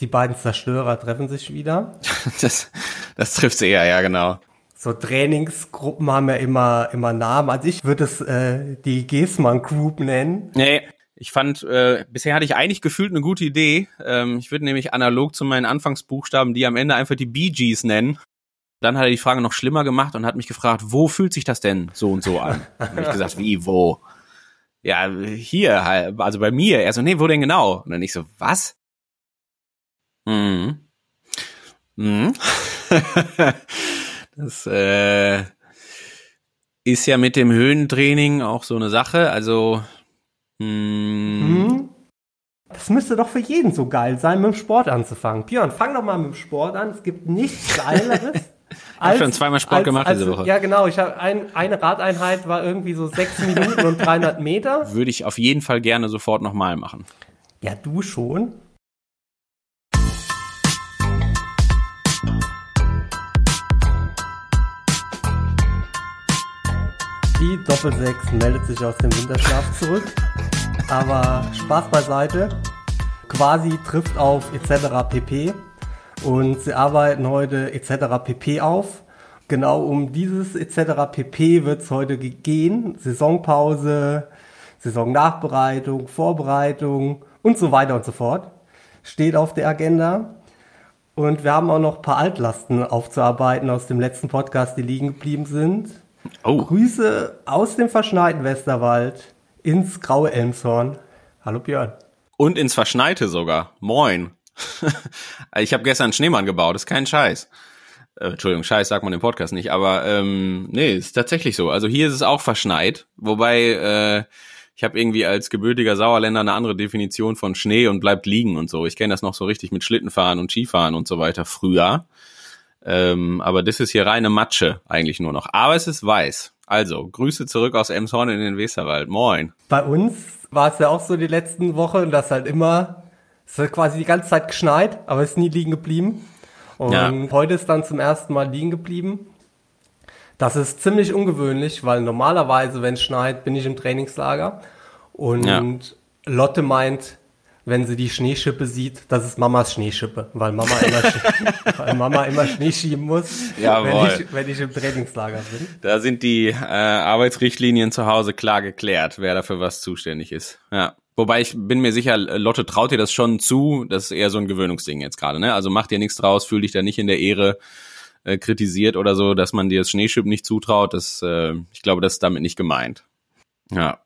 die beiden Zerstörer treffen sich wieder. Das, das trifft sie eher, ja, genau. So Trainingsgruppen haben ja immer, immer Namen. Also ich würde es äh, die Gesman Group nennen. Nee, ich fand, äh, bisher hatte ich eigentlich gefühlt eine gute Idee. Ähm, ich würde nämlich analog zu meinen Anfangsbuchstaben die am Ende einfach die Bee Gees nennen. Dann hat er die Frage noch schlimmer gemacht und hat mich gefragt, wo fühlt sich das denn so und so an? Dann habe ich gesagt, wie, wo? Ja, hier, also bei mir. Er so, nee, wo denn genau? Und dann ich so, was? Mhm. Mhm. das äh, ist ja mit dem Höhentraining auch so eine Sache. Also hm. Das müsste doch für jeden so geil sein, mit dem Sport anzufangen. Björn, fang doch mal mit dem Sport an. Es gibt nichts Geileres. ich habe schon zweimal Sport als, gemacht als, diese Woche. Ja, genau. Ich habe ein, eine Radeinheit war irgendwie so sechs Minuten und 300 Meter. Würde ich auf jeden Fall gerne sofort nochmal machen. Ja, du schon. Doppelsechs meldet sich aus dem Winterschlaf zurück. Aber Spaß beiseite. Quasi trifft auf etc. pp. Und sie arbeiten heute etc. pp auf. Genau um dieses etc. pp wird es heute gehen. Saisonpause, Saisonnachbereitung, Vorbereitung und so weiter und so fort. Steht auf der Agenda. Und wir haben auch noch ein paar Altlasten aufzuarbeiten aus dem letzten Podcast, die liegen geblieben sind. Oh. Grüße aus dem verschneiten Westerwald ins graue Elmshorn. Hallo Björn. Und ins Verschneite sogar. Moin. ich habe gestern einen Schneemann gebaut, ist kein Scheiß. Äh, Entschuldigung, Scheiß sagt man im Podcast nicht, aber ähm, nee, ist tatsächlich so. Also hier ist es auch verschneit, wobei äh, ich habe irgendwie als gebürtiger Sauerländer eine andere Definition von Schnee und bleibt liegen und so. Ich kenne das noch so richtig mit Schlittenfahren und Skifahren und so weiter früher. Ähm, aber das ist hier reine Matsche eigentlich nur noch. Aber es ist weiß. Also, Grüße zurück aus Emshorn in den Westerwald. Moin. Bei uns war es ja auch so die letzten Wochen, dass halt immer, es hat quasi die ganze Zeit geschneit, aber es ist nie liegen geblieben. Und ja. heute ist dann zum ersten Mal liegen geblieben. Das ist ziemlich ungewöhnlich, weil normalerweise, wenn es schneit, bin ich im Trainingslager. Und ja. Lotte meint, wenn sie die Schneeschippe sieht, das ist Mamas Schneeschippe, weil Mama immer, weil Mama immer Schnee schieben muss, wenn ich, wenn ich im Trainingslager bin. Da sind die äh, Arbeitsrichtlinien zu Hause klar geklärt, wer dafür was zuständig ist. Ja. Wobei ich bin mir sicher, Lotte traut dir das schon zu, das ist eher so ein Gewöhnungsding jetzt gerade, ne? Also mach dir nichts draus, fühl dich da nicht in der Ehre äh, kritisiert oder so, dass man dir das Schneeschippen nicht zutraut. Das, äh, ich glaube, das ist damit nicht gemeint. Ja.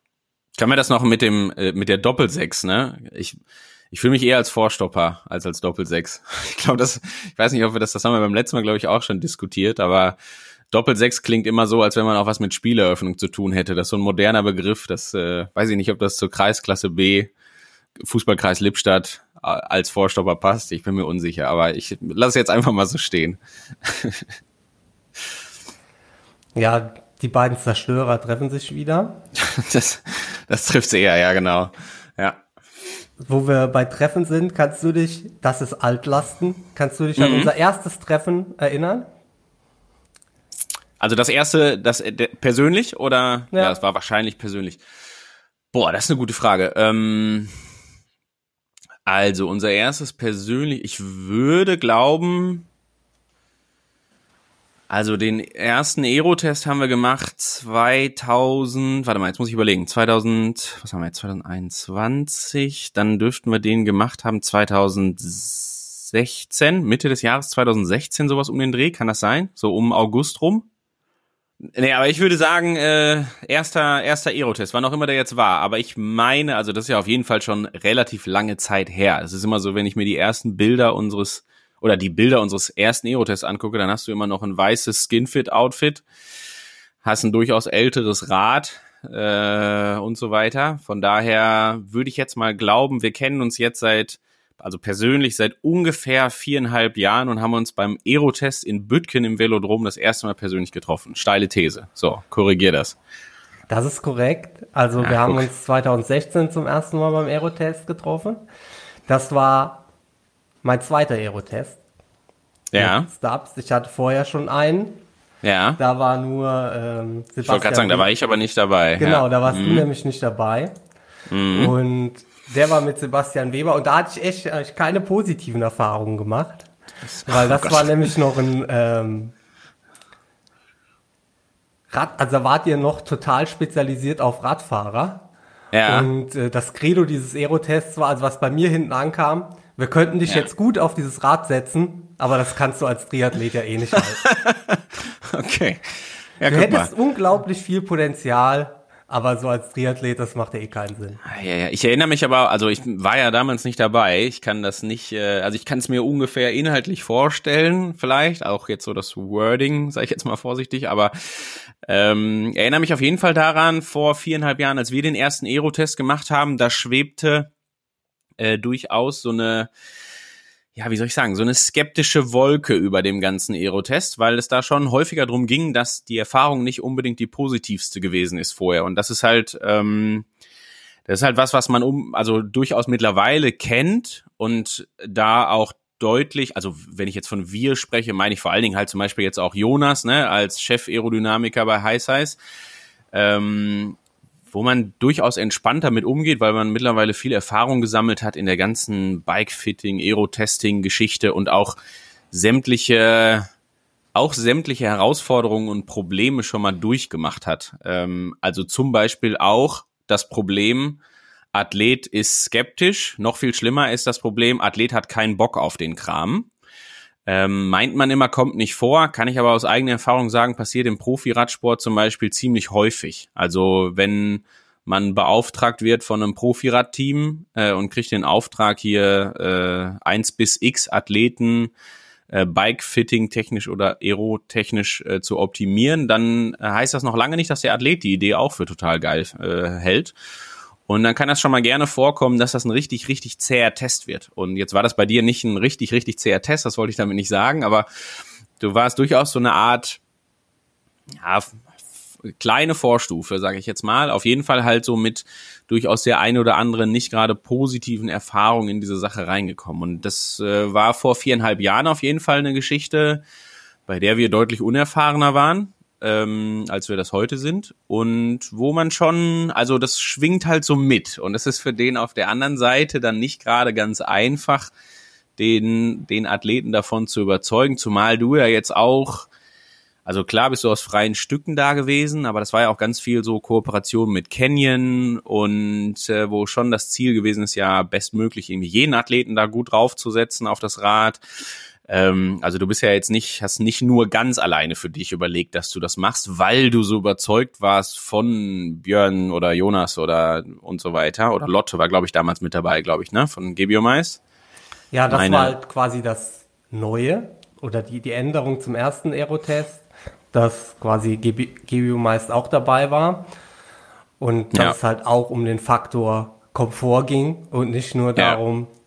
Kann mir das noch mit dem äh, mit der Doppelsechs, ne? Ich ich fühle mich eher als Vorstopper als als Doppelsechs. Ich glaube, das ich weiß nicht, ob wir das das haben wir beim letzten Mal glaube ich auch schon diskutiert, aber Doppelsechs klingt immer so, als wenn man auch was mit Spieleröffnung zu tun hätte. Das ist so ein moderner Begriff, das äh, weiß ich nicht, ob das zur Kreisklasse B Fußballkreis Lippstadt als Vorstopper passt. Ich bin mir unsicher, aber ich lasse jetzt einfach mal so stehen. ja, die beiden Zerstörer treffen sich wieder. Das, das trifft sie eher, ja, genau. Ja. Wo wir bei Treffen sind, kannst du dich, das ist Altlasten, kannst du dich mhm. an unser erstes Treffen erinnern? Also das erste, das äh, persönlich oder? Ja. ja, das war wahrscheinlich persönlich. Boah, das ist eine gute Frage. Ähm, also unser erstes persönlich, ich würde glauben, also den ersten Aero-Test haben wir gemacht 2000, warte mal, jetzt muss ich überlegen, 2000, was haben wir jetzt, 2021, dann dürften wir den gemacht haben 2016, Mitte des Jahres 2016, sowas um den Dreh, kann das sein? So um August rum? Nee, aber ich würde sagen, äh, erster, erster Aero-Test, wann auch immer der jetzt war. Aber ich meine, also das ist ja auf jeden Fall schon relativ lange Zeit her. Es ist immer so, wenn ich mir die ersten Bilder unseres oder die Bilder unseres ersten Aerotests angucke, dann hast du immer noch ein weißes Skinfit-Outfit, hast ein durchaus älteres Rad äh, und so weiter. Von daher würde ich jetzt mal glauben, wir kennen uns jetzt seit, also persönlich seit ungefähr viereinhalb Jahren und haben uns beim Aerotest in Bütgen im Velodrom das erste Mal persönlich getroffen. Steile These. So, korrigier das. Das ist korrekt. Also ja, wir haben uns 2016 zum ersten Mal beim Aerotest getroffen. Das war mein zweiter Aerotest. Ja. Stubbs. Ich hatte vorher schon einen. Ja. Da war nur ähm, Sebastian. Ich wollte gerade sagen, da war ich aber nicht dabei. Genau, ja. da warst mhm. du nämlich nicht dabei. Mhm. Und Der war mit Sebastian Weber und da hatte ich echt eigentlich keine positiven Erfahrungen gemacht. Weil das oh war nämlich noch ein ähm, Rad, also wart ihr noch total spezialisiert auf Radfahrer. Ja. Und äh, das Credo dieses Aerotests war, also was bei mir hinten ankam, wir könnten dich ja. jetzt gut auf dieses Rad setzen, aber das kannst du als Triathlet ja eh nicht halten. okay. Ja, du hättest mal. unglaublich viel Potenzial, aber so als Triathlet, das macht ja eh keinen Sinn. Ja, ja. Ich erinnere mich aber, also ich war ja damals nicht dabei. Ich kann das nicht, äh, also ich kann es mir ungefähr inhaltlich vorstellen, vielleicht auch jetzt so das Wording, sage ich jetzt mal vorsichtig, aber ähm, erinnere mich auf jeden Fall daran, vor viereinhalb Jahren, als wir den ersten Aero-Test gemacht haben, da schwebte äh, durchaus so eine ja, wie soll ich sagen, so eine skeptische Wolke über dem ganzen Aerotest, weil es da schon häufiger drum ging, dass die Erfahrung nicht unbedingt die positivste gewesen ist vorher. Und das ist halt, ähm, das ist halt was, was man um, also durchaus mittlerweile kennt und da auch deutlich, also wenn ich jetzt von wir spreche, meine ich vor allen Dingen halt zum Beispiel jetzt auch Jonas, ne, als Chef-Aerodynamiker bei High Size. Ähm, wo man durchaus entspannter mit umgeht, weil man mittlerweile viel Erfahrung gesammelt hat in der ganzen Bike-Fitting, Aero-Testing-Geschichte und auch sämtliche, auch sämtliche Herausforderungen und Probleme schon mal durchgemacht hat. Ähm, also zum Beispiel auch das Problem, Athlet ist skeptisch. Noch viel schlimmer ist das Problem, Athlet hat keinen Bock auf den Kram. Ähm, meint man immer, kommt nicht vor, kann ich aber aus eigener Erfahrung sagen, passiert im Profiradsport zum Beispiel ziemlich häufig. Also wenn man beauftragt wird von einem Profiradteam äh, und kriegt den Auftrag hier äh, 1 bis x Athleten äh, Bike-Fitting technisch oder aerotechnisch äh, zu optimieren, dann äh, heißt das noch lange nicht, dass der Athlet die Idee auch für total geil äh, hält. Und dann kann das schon mal gerne vorkommen, dass das ein richtig, richtig zäher Test wird. Und jetzt war das bei dir nicht ein richtig, richtig zäher Test, das wollte ich damit nicht sagen, aber du warst durchaus so eine Art, ja, kleine Vorstufe, sage ich jetzt mal. Auf jeden Fall halt so mit durchaus der eine oder anderen nicht gerade positiven Erfahrungen in diese Sache reingekommen. Und das äh, war vor viereinhalb Jahren auf jeden Fall eine Geschichte, bei der wir deutlich unerfahrener waren ähm, als wir das heute sind. Und wo man schon, also das schwingt halt so mit. Und es ist für den auf der anderen Seite dann nicht gerade ganz einfach, den, den Athleten davon zu überzeugen, zumal du ja jetzt auch, also klar bist du aus freien Stücken da gewesen, aber das war ja auch ganz viel so Kooperation mit Canyon und äh, wo schon das Ziel gewesen ist, ja bestmöglich irgendwie jeden Athleten da gut draufzusetzen auf das Rad ähm, also du bist ja jetzt nicht, hast nicht nur ganz alleine für dich überlegt, dass du das machst, weil du so überzeugt warst von Björn oder Jonas oder und so weiter. Oder Lotte war, glaube ich, damals mit dabei, glaube ich, ne? Von Gebiomais. Ja, das Meine, war halt quasi das Neue oder die, die Änderung zum ersten Aerotest, dass quasi Gebiomais auch dabei war. Und dass ja. es halt auch um den Faktor Komfort ging und nicht nur darum, ja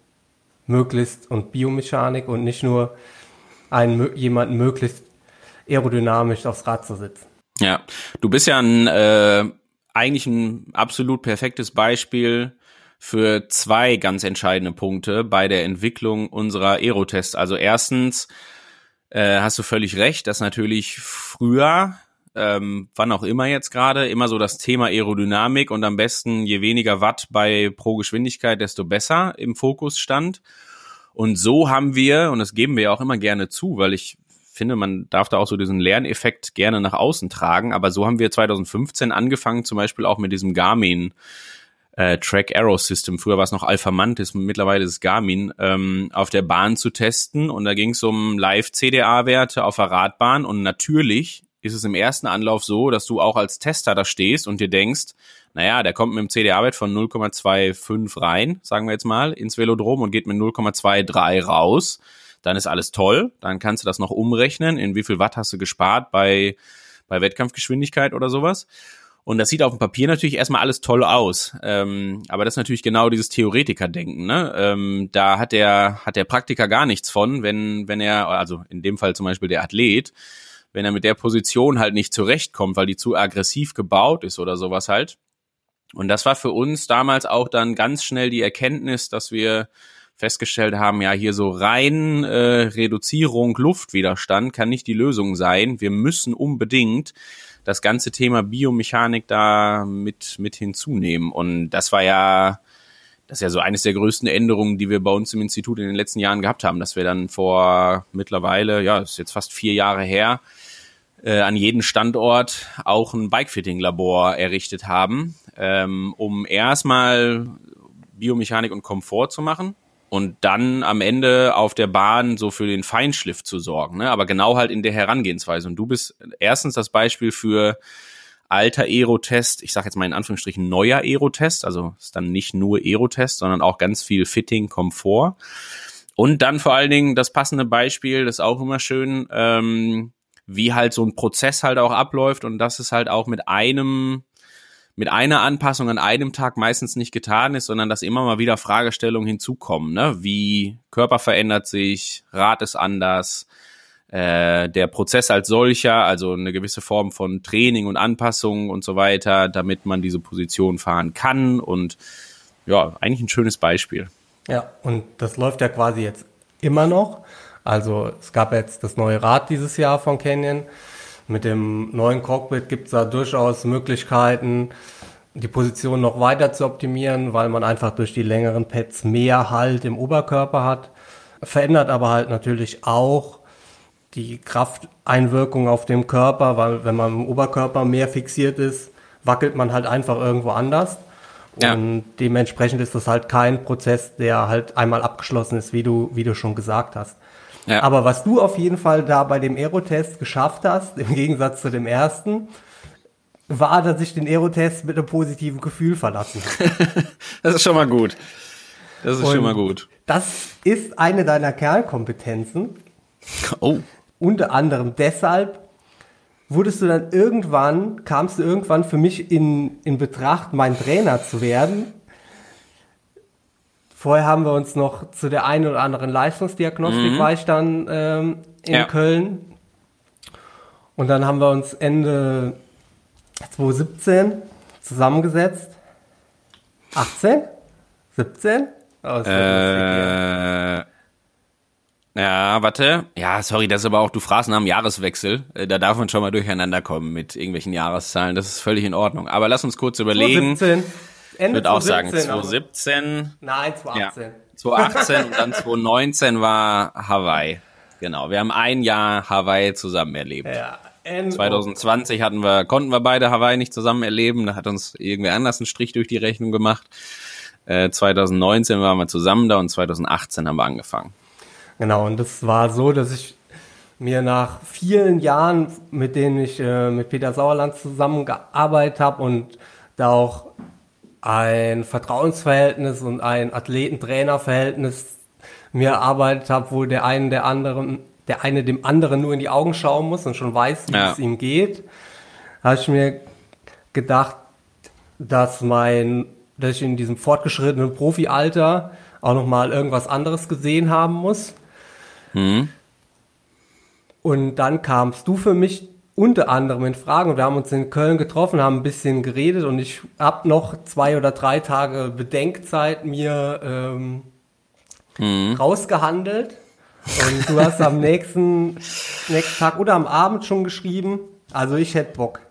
möglichst und Biomechanik und nicht nur einen, jemanden möglichst aerodynamisch aufs Rad zu sitzen. Ja, du bist ja ein, äh, eigentlich ein absolut perfektes Beispiel für zwei ganz entscheidende Punkte bei der Entwicklung unserer Aerotests. Also erstens äh, hast du völlig recht, dass natürlich früher ähm, wann auch immer jetzt gerade, immer so das Thema Aerodynamik und am besten je weniger Watt bei pro Geschwindigkeit, desto besser im Fokus stand. Und so haben wir, und das geben wir auch immer gerne zu, weil ich finde, man darf da auch so diesen Lerneffekt gerne nach außen tragen, aber so haben wir 2015 angefangen, zum Beispiel auch mit diesem Garmin äh, Track Arrow System, früher war es noch Alphamantis, mittlerweile ist es Garmin, ähm, auf der Bahn zu testen. Und da ging es um Live-CDA-Werte auf der Radbahn. Und natürlich ist es im ersten Anlauf so, dass du auch als Tester da stehst und dir denkst, naja, der kommt mit dem CDA-Wert von 0,25 rein, sagen wir jetzt mal, ins Velodrom und geht mit 0,23 raus. Dann ist alles toll. Dann kannst du das noch umrechnen, in wie viel Watt hast du gespart bei, bei Wettkampfgeschwindigkeit oder sowas. Und das sieht auf dem Papier natürlich erstmal alles toll aus. Ähm, aber das ist natürlich genau dieses Theoretiker-Denken. Ne? Ähm, da hat der, hat der Praktiker gar nichts von, wenn, wenn er, also in dem Fall zum Beispiel der Athlet, wenn er mit der Position halt nicht zurechtkommt, weil die zu aggressiv gebaut ist oder sowas halt. Und das war für uns damals auch dann ganz schnell die Erkenntnis, dass wir festgestellt haben, ja, hier so rein äh, Reduzierung, Luftwiderstand kann nicht die Lösung sein. Wir müssen unbedingt das ganze Thema Biomechanik da mit, mit hinzunehmen. Und das war ja das ist ja so eines der größten Änderungen, die wir bei uns im Institut in den letzten Jahren gehabt haben, dass wir dann vor mittlerweile, ja, ist jetzt fast vier Jahre her, äh, an jedem Standort auch ein Bikefitting-Labor errichtet haben, ähm, um erstmal Biomechanik und Komfort zu machen und dann am Ende auf der Bahn so für den Feinschliff zu sorgen, ne? aber genau halt in der Herangehensweise. Und du bist erstens das Beispiel für alter Aerotest, ich sage jetzt mal in Anführungsstrichen neuer Aerotest, also ist dann nicht nur Aerotest, sondern auch ganz viel Fitting, Komfort. Und dann vor allen Dingen das passende Beispiel, das ist auch immer schön, ähm, wie halt so ein Prozess halt auch abläuft und dass es halt auch mit einem mit einer Anpassung an einem Tag meistens nicht getan ist, sondern dass immer mal wieder Fragestellungen hinzukommen, ne? Wie Körper verändert sich, Rad ist anders, äh, der Prozess als solcher, also eine gewisse Form von Training und Anpassung und so weiter, damit man diese Position fahren kann und ja, eigentlich ein schönes Beispiel. Ja, und das läuft ja quasi jetzt immer noch. Also es gab jetzt das neue Rad dieses Jahr von Canyon. Mit dem neuen Cockpit gibt es da durchaus Möglichkeiten, die Position noch weiter zu optimieren, weil man einfach durch die längeren Pads mehr Halt im Oberkörper hat. Verändert aber halt natürlich auch die Krafteinwirkung auf dem Körper, weil wenn man im Oberkörper mehr fixiert ist, wackelt man halt einfach irgendwo anders. Ja. Und dementsprechend ist das halt kein Prozess, der halt einmal abgeschlossen ist, wie du, wie du schon gesagt hast. Ja. Aber was du auf jeden Fall da bei dem Aerotest geschafft hast, im Gegensatz zu dem ersten, war, dass ich den Aerotest mit einem positiven Gefühl verlassen Das ist schon mal gut. Das ist Und schon mal gut. Das ist eine deiner Kernkompetenzen. Oh. Unter anderem deshalb wurdest du dann irgendwann, kamst du irgendwann für mich in, in Betracht, mein Trainer zu werden. Vorher haben wir uns noch zu der einen oder anderen Leistungsdiagnostik mhm. war ich dann ähm, in ja. Köln. Und dann haben wir uns Ende 2017 zusammengesetzt. 18? 17? Oh, äh, ja, warte. Ja, sorry, das ist aber auch, du fragst nach dem Jahreswechsel. Äh, da darf man schon mal durcheinander kommen mit irgendwelchen Jahreszahlen. Das ist völlig in Ordnung. Aber lass uns kurz überlegen. 2017. Ende ich würde auch sagen 2017. Nein, 2018. Ja, 2018 und dann 2019 war Hawaii. Genau, wir haben ein Jahr Hawaii zusammen erlebt. Ja, 2020 hatten wir, konnten wir beide Hawaii nicht zusammen erleben. Da hat uns irgendwer anders einen Strich durch die Rechnung gemacht. Äh, 2019 waren wir zusammen da und 2018 haben wir angefangen. Genau, und das war so, dass ich mir nach vielen Jahren, mit denen ich äh, mit Peter Sauerland zusammengearbeitet habe und da auch ein Vertrauensverhältnis und ein Athleten-Trainer-Verhältnis mir erarbeitet habe, wo der eine der anderen, der eine dem anderen nur in die Augen schauen muss und schon weiß, wie ja. es ihm geht, habe ich mir gedacht, dass mein, dass ich in diesem fortgeschrittenen Profi-Alter auch noch mal irgendwas anderes gesehen haben muss Mhm. Und dann kamst du für mich unter anderem in Fragen wir haben uns in Köln getroffen, haben ein bisschen geredet und ich habe noch zwei oder drei Tage Bedenkzeit mir ähm, mhm. rausgehandelt. Und du hast am nächsten, nächsten Tag oder am Abend schon geschrieben, also ich hätte Bock.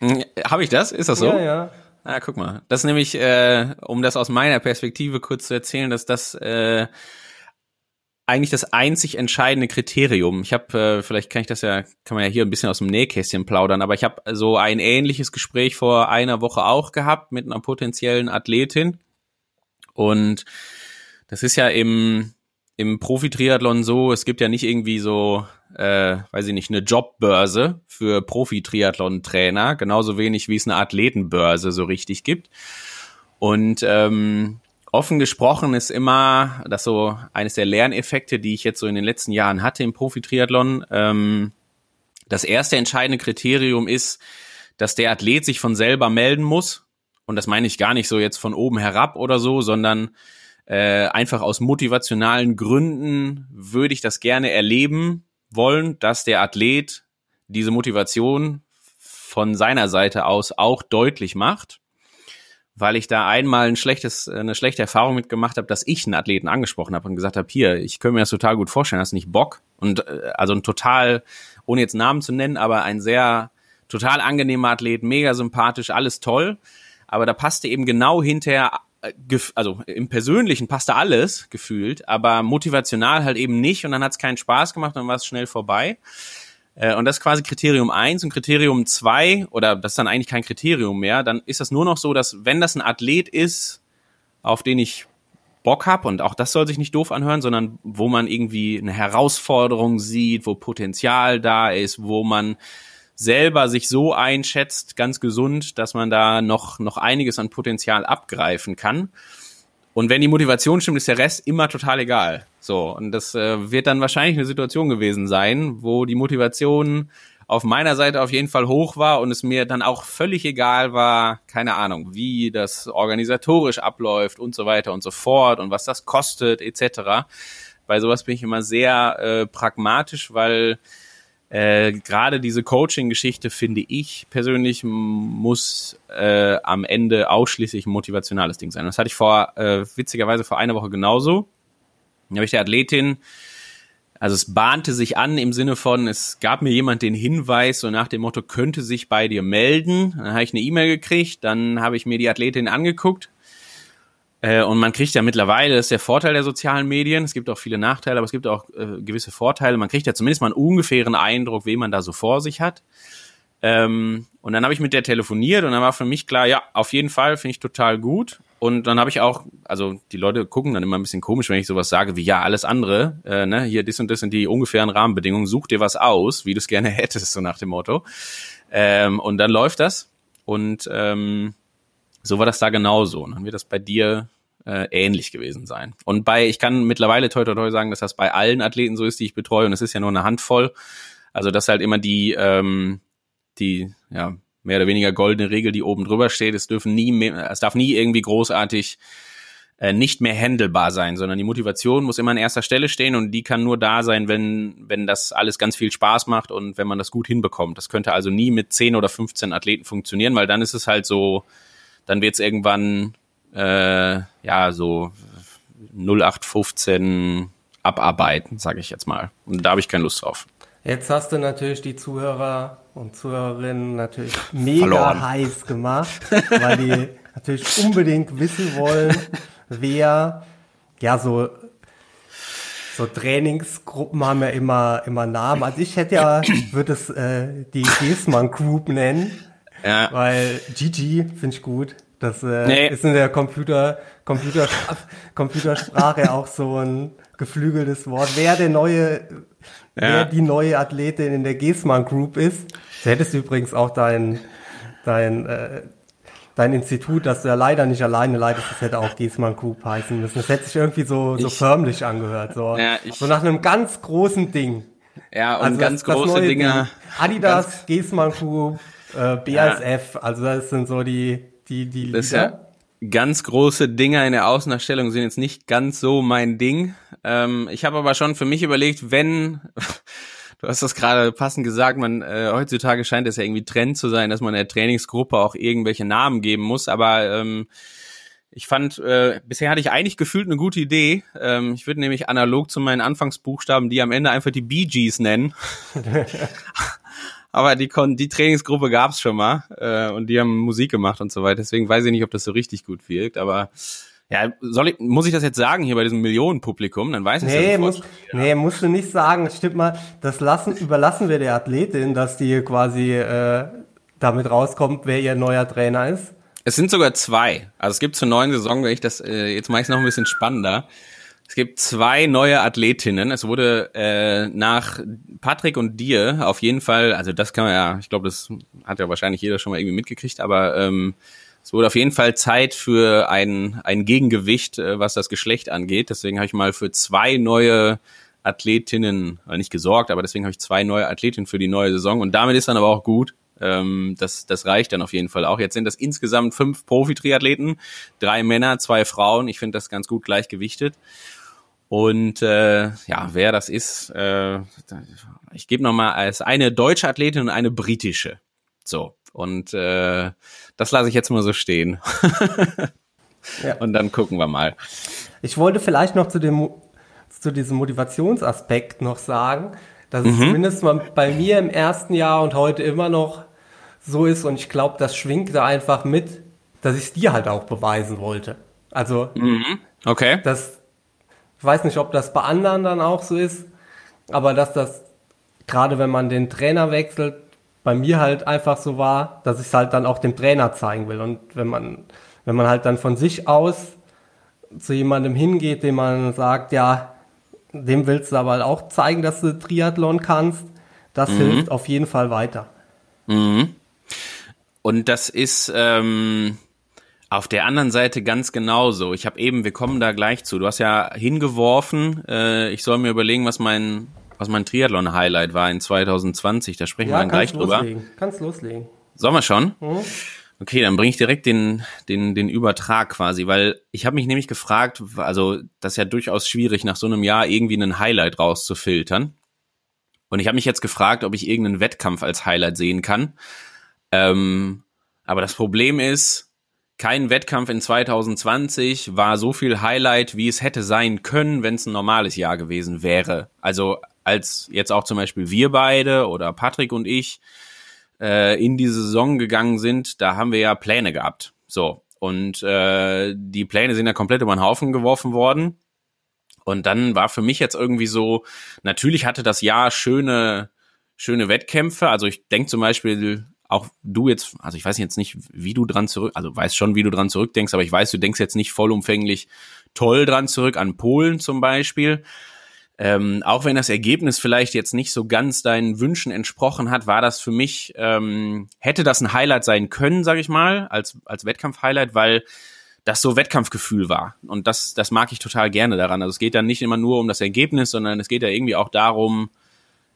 Hm, habe ich das? Ist das so? Ja, ja. Ah, guck mal. Das ist nämlich, äh, um das aus meiner Perspektive kurz zu erzählen, dass das äh, eigentlich das einzig entscheidende Kriterium. Ich habe, äh, vielleicht kann ich das ja, kann man ja hier ein bisschen aus dem Nähkästchen plaudern, aber ich habe so ein ähnliches Gespräch vor einer Woche auch gehabt mit einer potenziellen Athletin. Und das ist ja im, im Profi-Triathlon so, es gibt ja nicht irgendwie so, äh, weiß ich nicht, eine Jobbörse für Profi-Triathlon-Trainer, genauso wenig wie es eine Athletenbörse so richtig gibt. Und ähm, offen gesprochen ist immer, das so eines der Lerneffekte, die ich jetzt so in den letzten Jahren hatte im Profi-Triathlon. Ähm, das erste entscheidende Kriterium ist, dass der Athlet sich von selber melden muss. Und das meine ich gar nicht so jetzt von oben herab oder so, sondern äh, einfach aus motivationalen Gründen würde ich das gerne erleben wollen, dass der Athlet diese Motivation von seiner Seite aus auch deutlich macht weil ich da einmal ein schlechtes, eine schlechte Erfahrung mitgemacht habe, dass ich einen Athleten angesprochen habe und gesagt habe, hier, ich könnte mir das total gut vorstellen, hast nicht Bock? Und äh, also ein total, ohne jetzt Namen zu nennen, aber ein sehr total angenehmer Athlet, mega sympathisch, alles toll. Aber da passte eben genau hinterher äh, also im Persönlichen passte alles gefühlt, aber motivational halt eben nicht und dann hat es keinen Spaß gemacht, dann war es schnell vorbei. Äh, und das ist quasi Kriterium eins und Kriterium zwei oder das ist dann eigentlich kein Kriterium mehr, dann ist das nur noch so, dass wenn das ein Athlet ist, auf den ich Bock hab und auch das soll sich nicht doof anhören, sondern wo man irgendwie eine Herausforderung sieht, wo Potenzial da ist, wo man selber sich so einschätzt, ganz gesund, dass man da noch, noch einiges an Potenzial abgreifen kann. Und wenn die Motivation stimmt, ist der Rest immer total egal. So, und das äh, wird dann wahrscheinlich eine Situation gewesen sein, wo die Motivation auf meiner Seite auf jeden Fall hoch war und es mir dann auch völlig egal war, keine Ahnung, wie das organisatorisch abläuft und so weiter und so fort und was das kostet etc. Bei sowas bin ich immer sehr äh, pragmatisch, weil äh, gerade diese Coaching-Geschichte finde ich persönlich muss äh, am Ende ausschließlich ein motivationales Ding sein. Das hatte ich vor äh, witzigerweise vor einer Woche genauso. Da habe ich der Athletin also es bahnte sich an im Sinne von, es gab mir jemand den Hinweis, so nach dem Motto, könnte sich bei dir melden. Dann habe ich eine E-Mail gekriegt, dann habe ich mir die Athletin angeguckt. Äh, und man kriegt ja mittlerweile, das ist der Vorteil der sozialen Medien, es gibt auch viele Nachteile, aber es gibt auch äh, gewisse Vorteile. Man kriegt ja zumindest mal einen ungefähren Eindruck, wen man da so vor sich hat. Ähm, und dann habe ich mit der telefoniert und dann war für mich klar, ja, auf jeden Fall finde ich total gut. Und dann habe ich auch, also die Leute gucken dann immer ein bisschen komisch, wenn ich sowas sage, wie ja, alles andere, äh, ne, hier das und das sind die ungefähren Rahmenbedingungen, such dir was aus, wie du es gerne hättest, so nach dem Motto. Ähm, und dann läuft das. Und ähm, so war das da genauso. Und dann wird das bei dir äh, ähnlich gewesen sein. Und bei, ich kann mittlerweile toi toi toi sagen, dass das bei allen Athleten so ist, die ich betreue, und es ist ja nur eine Handvoll. Also das halt immer die, ähm, die, ja, mehr oder weniger goldene Regel, die oben drüber steht. Es dürfen nie mehr, es darf nie irgendwie großartig äh, nicht mehr handelbar sein, sondern die Motivation muss immer an erster Stelle stehen und die kann nur da sein, wenn, wenn das alles ganz viel Spaß macht und wenn man das gut hinbekommt. Das könnte also nie mit 10 oder 15 Athleten funktionieren, weil dann ist es halt so, dann wird es irgendwann äh, ja so 0815 abarbeiten, sage ich jetzt mal. Und da habe ich keine Lust drauf. Jetzt hast du natürlich die Zuhörer und Zuhörerinnen natürlich mega Verloren. heiß gemacht, weil die natürlich unbedingt wissen wollen, wer, ja, so, so Trainingsgruppen haben ja immer, immer Namen. Also ich hätte ja, würde es äh, die Giesmann Group nennen, Ja. weil Gigi finde ich gut. Das äh, Nee. ist in der Computer, Computer, Computersprache auch so ein geflügeltes Wort. Wer der neue, wer die neue Athletin in der Giesmann Group ist. Du hättest übrigens auch dein, dein, äh, dein Institut, das du ja leider nicht alleine leitest, das hätte auch Giesmann Group heißen müssen. Das hätte sich irgendwie so, so Ich- förmlich angehört. So, Ja, ich- so nach einem ganz großen Ding. Ja, und Also ganz das- das große neue Dinge. Ding. Adidas, Giesmann Group, äh, BASF, also das sind so die, die, die Das ist Lieder. ja ganz große Dinger in der Außenausstellung sind jetzt nicht ganz so mein Ding. Ähm, ich habe aber schon für mich überlegt, wenn, du hast das gerade passend gesagt, man äh, heutzutage scheint es ja irgendwie Trend zu sein, dass man der Trainingsgruppe auch irgendwelche Namen geben muss, aber ähm, ich fand, äh, bisher hatte ich eigentlich gefühlt eine gute Idee. Ähm, ich würde nämlich analog zu meinen Anfangsbuchstaben die am Ende einfach die Bee Gees nennen. Aber die, kon die Trainingsgruppe gab's schon mal äh, und die haben Musik gemacht und so weiter. Deswegen weiß ich nicht, ob das so richtig gut wirkt. Aber ja, soll ich, muss ich das jetzt sagen hier bei diesem Millionenpublikum? Dann weiß ich Nee, ja muss, nee, musst du nicht sagen. Stimmt mal, das lassen, überlassen wir der Athletin, dass die quasi äh, damit rauskommt, wer ihr neuer Trainer ist. Es sind sogar zwei. Also es gibt zur neuen Saison, wenn ich das, äh, jetzt mache ich es noch ein bisschen spannender. Es gibt zwei neue Athletinnen. Es wurde äh, nach Patrick und dir auf jeden Fall, also das kann man ja, ich glaube, das hat ja wahrscheinlich jeder schon mal irgendwie mitgekriegt, aber ähm, es wurde auf jeden Fall Zeit für ein, ein Gegengewicht, äh, was das Geschlecht angeht. Deswegen habe ich mal für zwei neue Athletinnen, äh, nicht gesorgt, aber deswegen habe ich zwei neue Athletinnen für die neue Saison. Und damit ist dann aber auch gut. Ähm, das, das reicht dann auf jeden Fall auch. Jetzt sind das insgesamt fünf Profi-Triathleten, drei Männer, zwei Frauen. Ich finde das ganz gut gleichgewichtet. Und äh, ja, wer das ist, äh, ich gebe nochmal als eine deutsche Athletin und eine britische. So. Und äh, das lasse ich jetzt mal so stehen. Ja. Und dann gucken wir mal. Ich wollte vielleicht noch zu dem zu diesem Motivationsaspekt noch sagen, dass es zumindest mal bei mir im ersten Jahr und heute immer noch so ist und ich glaube, das schwingt da einfach mit, dass ich es dir halt auch beweisen wollte. Also, Mhm. Okay. das, ich weiß nicht, ob das bei anderen dann auch so ist, aber dass das, gerade wenn man den Trainer wechselt, bei mir halt einfach so war, dass ich es halt dann auch dem Trainer zeigen will. Und wenn man, wenn man halt dann von sich aus zu jemandem hingeht, dem man sagt, ja, dem willst du aber auch zeigen, dass du Triathlon kannst, das hilft auf jeden Fall weiter. Mhm. Und das ist ähm, auf der anderen Seite ganz genauso. Ich habe eben, wir kommen da gleich zu. Du hast ja hingeworfen, äh, ich soll mir überlegen, was mein was mein Triathlon-Highlight war in 2020. Da sprechen wir dann gleich drüber. loslegen. Kannst loslegen. Sollen wir schon? Mhm. Okay, dann bringe ich direkt den, den, den Übertrag quasi, weil ich habe mich nämlich gefragt, also das ist ja durchaus schwierig, nach so einem Jahr irgendwie einen Highlight rauszufiltern. Und ich habe mich jetzt gefragt, ob ich irgendeinen Wettkampf als Highlight sehen kann. Ähm, aber das Problem ist, kein Wettkampf in 2020 war so viel Highlight, wie es hätte sein können, wenn es ein normales Jahr gewesen wäre. Also als jetzt auch zum Beispiel wir beide oder Patrick und ich äh, in die Saison gegangen sind, da haben wir ja Pläne gehabt. So. Und äh, die Pläne sind ja komplett über den Haufen geworfen worden. Und dann war für mich jetzt irgendwie so, natürlich hatte das Jahr schöne, schöne Wettkämpfe. Also ich denke zum Beispiel, auch du jetzt, also ich weiß jetzt nicht, wie du dran zurück, also weiß schon, wie du dran zurückdenkst, aber ich weiß, du denkst jetzt nicht vollumfänglich toll dran zurück, an Polen zum Beispiel. Ähm, auch wenn das Ergebnis vielleicht jetzt nicht so ganz deinen Wünschen entsprochen hat, war das für mich, ähm, hätte das ein Highlight sein können, sage ich mal, als, als Wettkampf-Highlight, weil das so Wettkampfgefühl war. Und das, das mag ich total gerne daran. Also es geht dann nicht immer nur um das Ergebnis, sondern es geht ja irgendwie auch darum,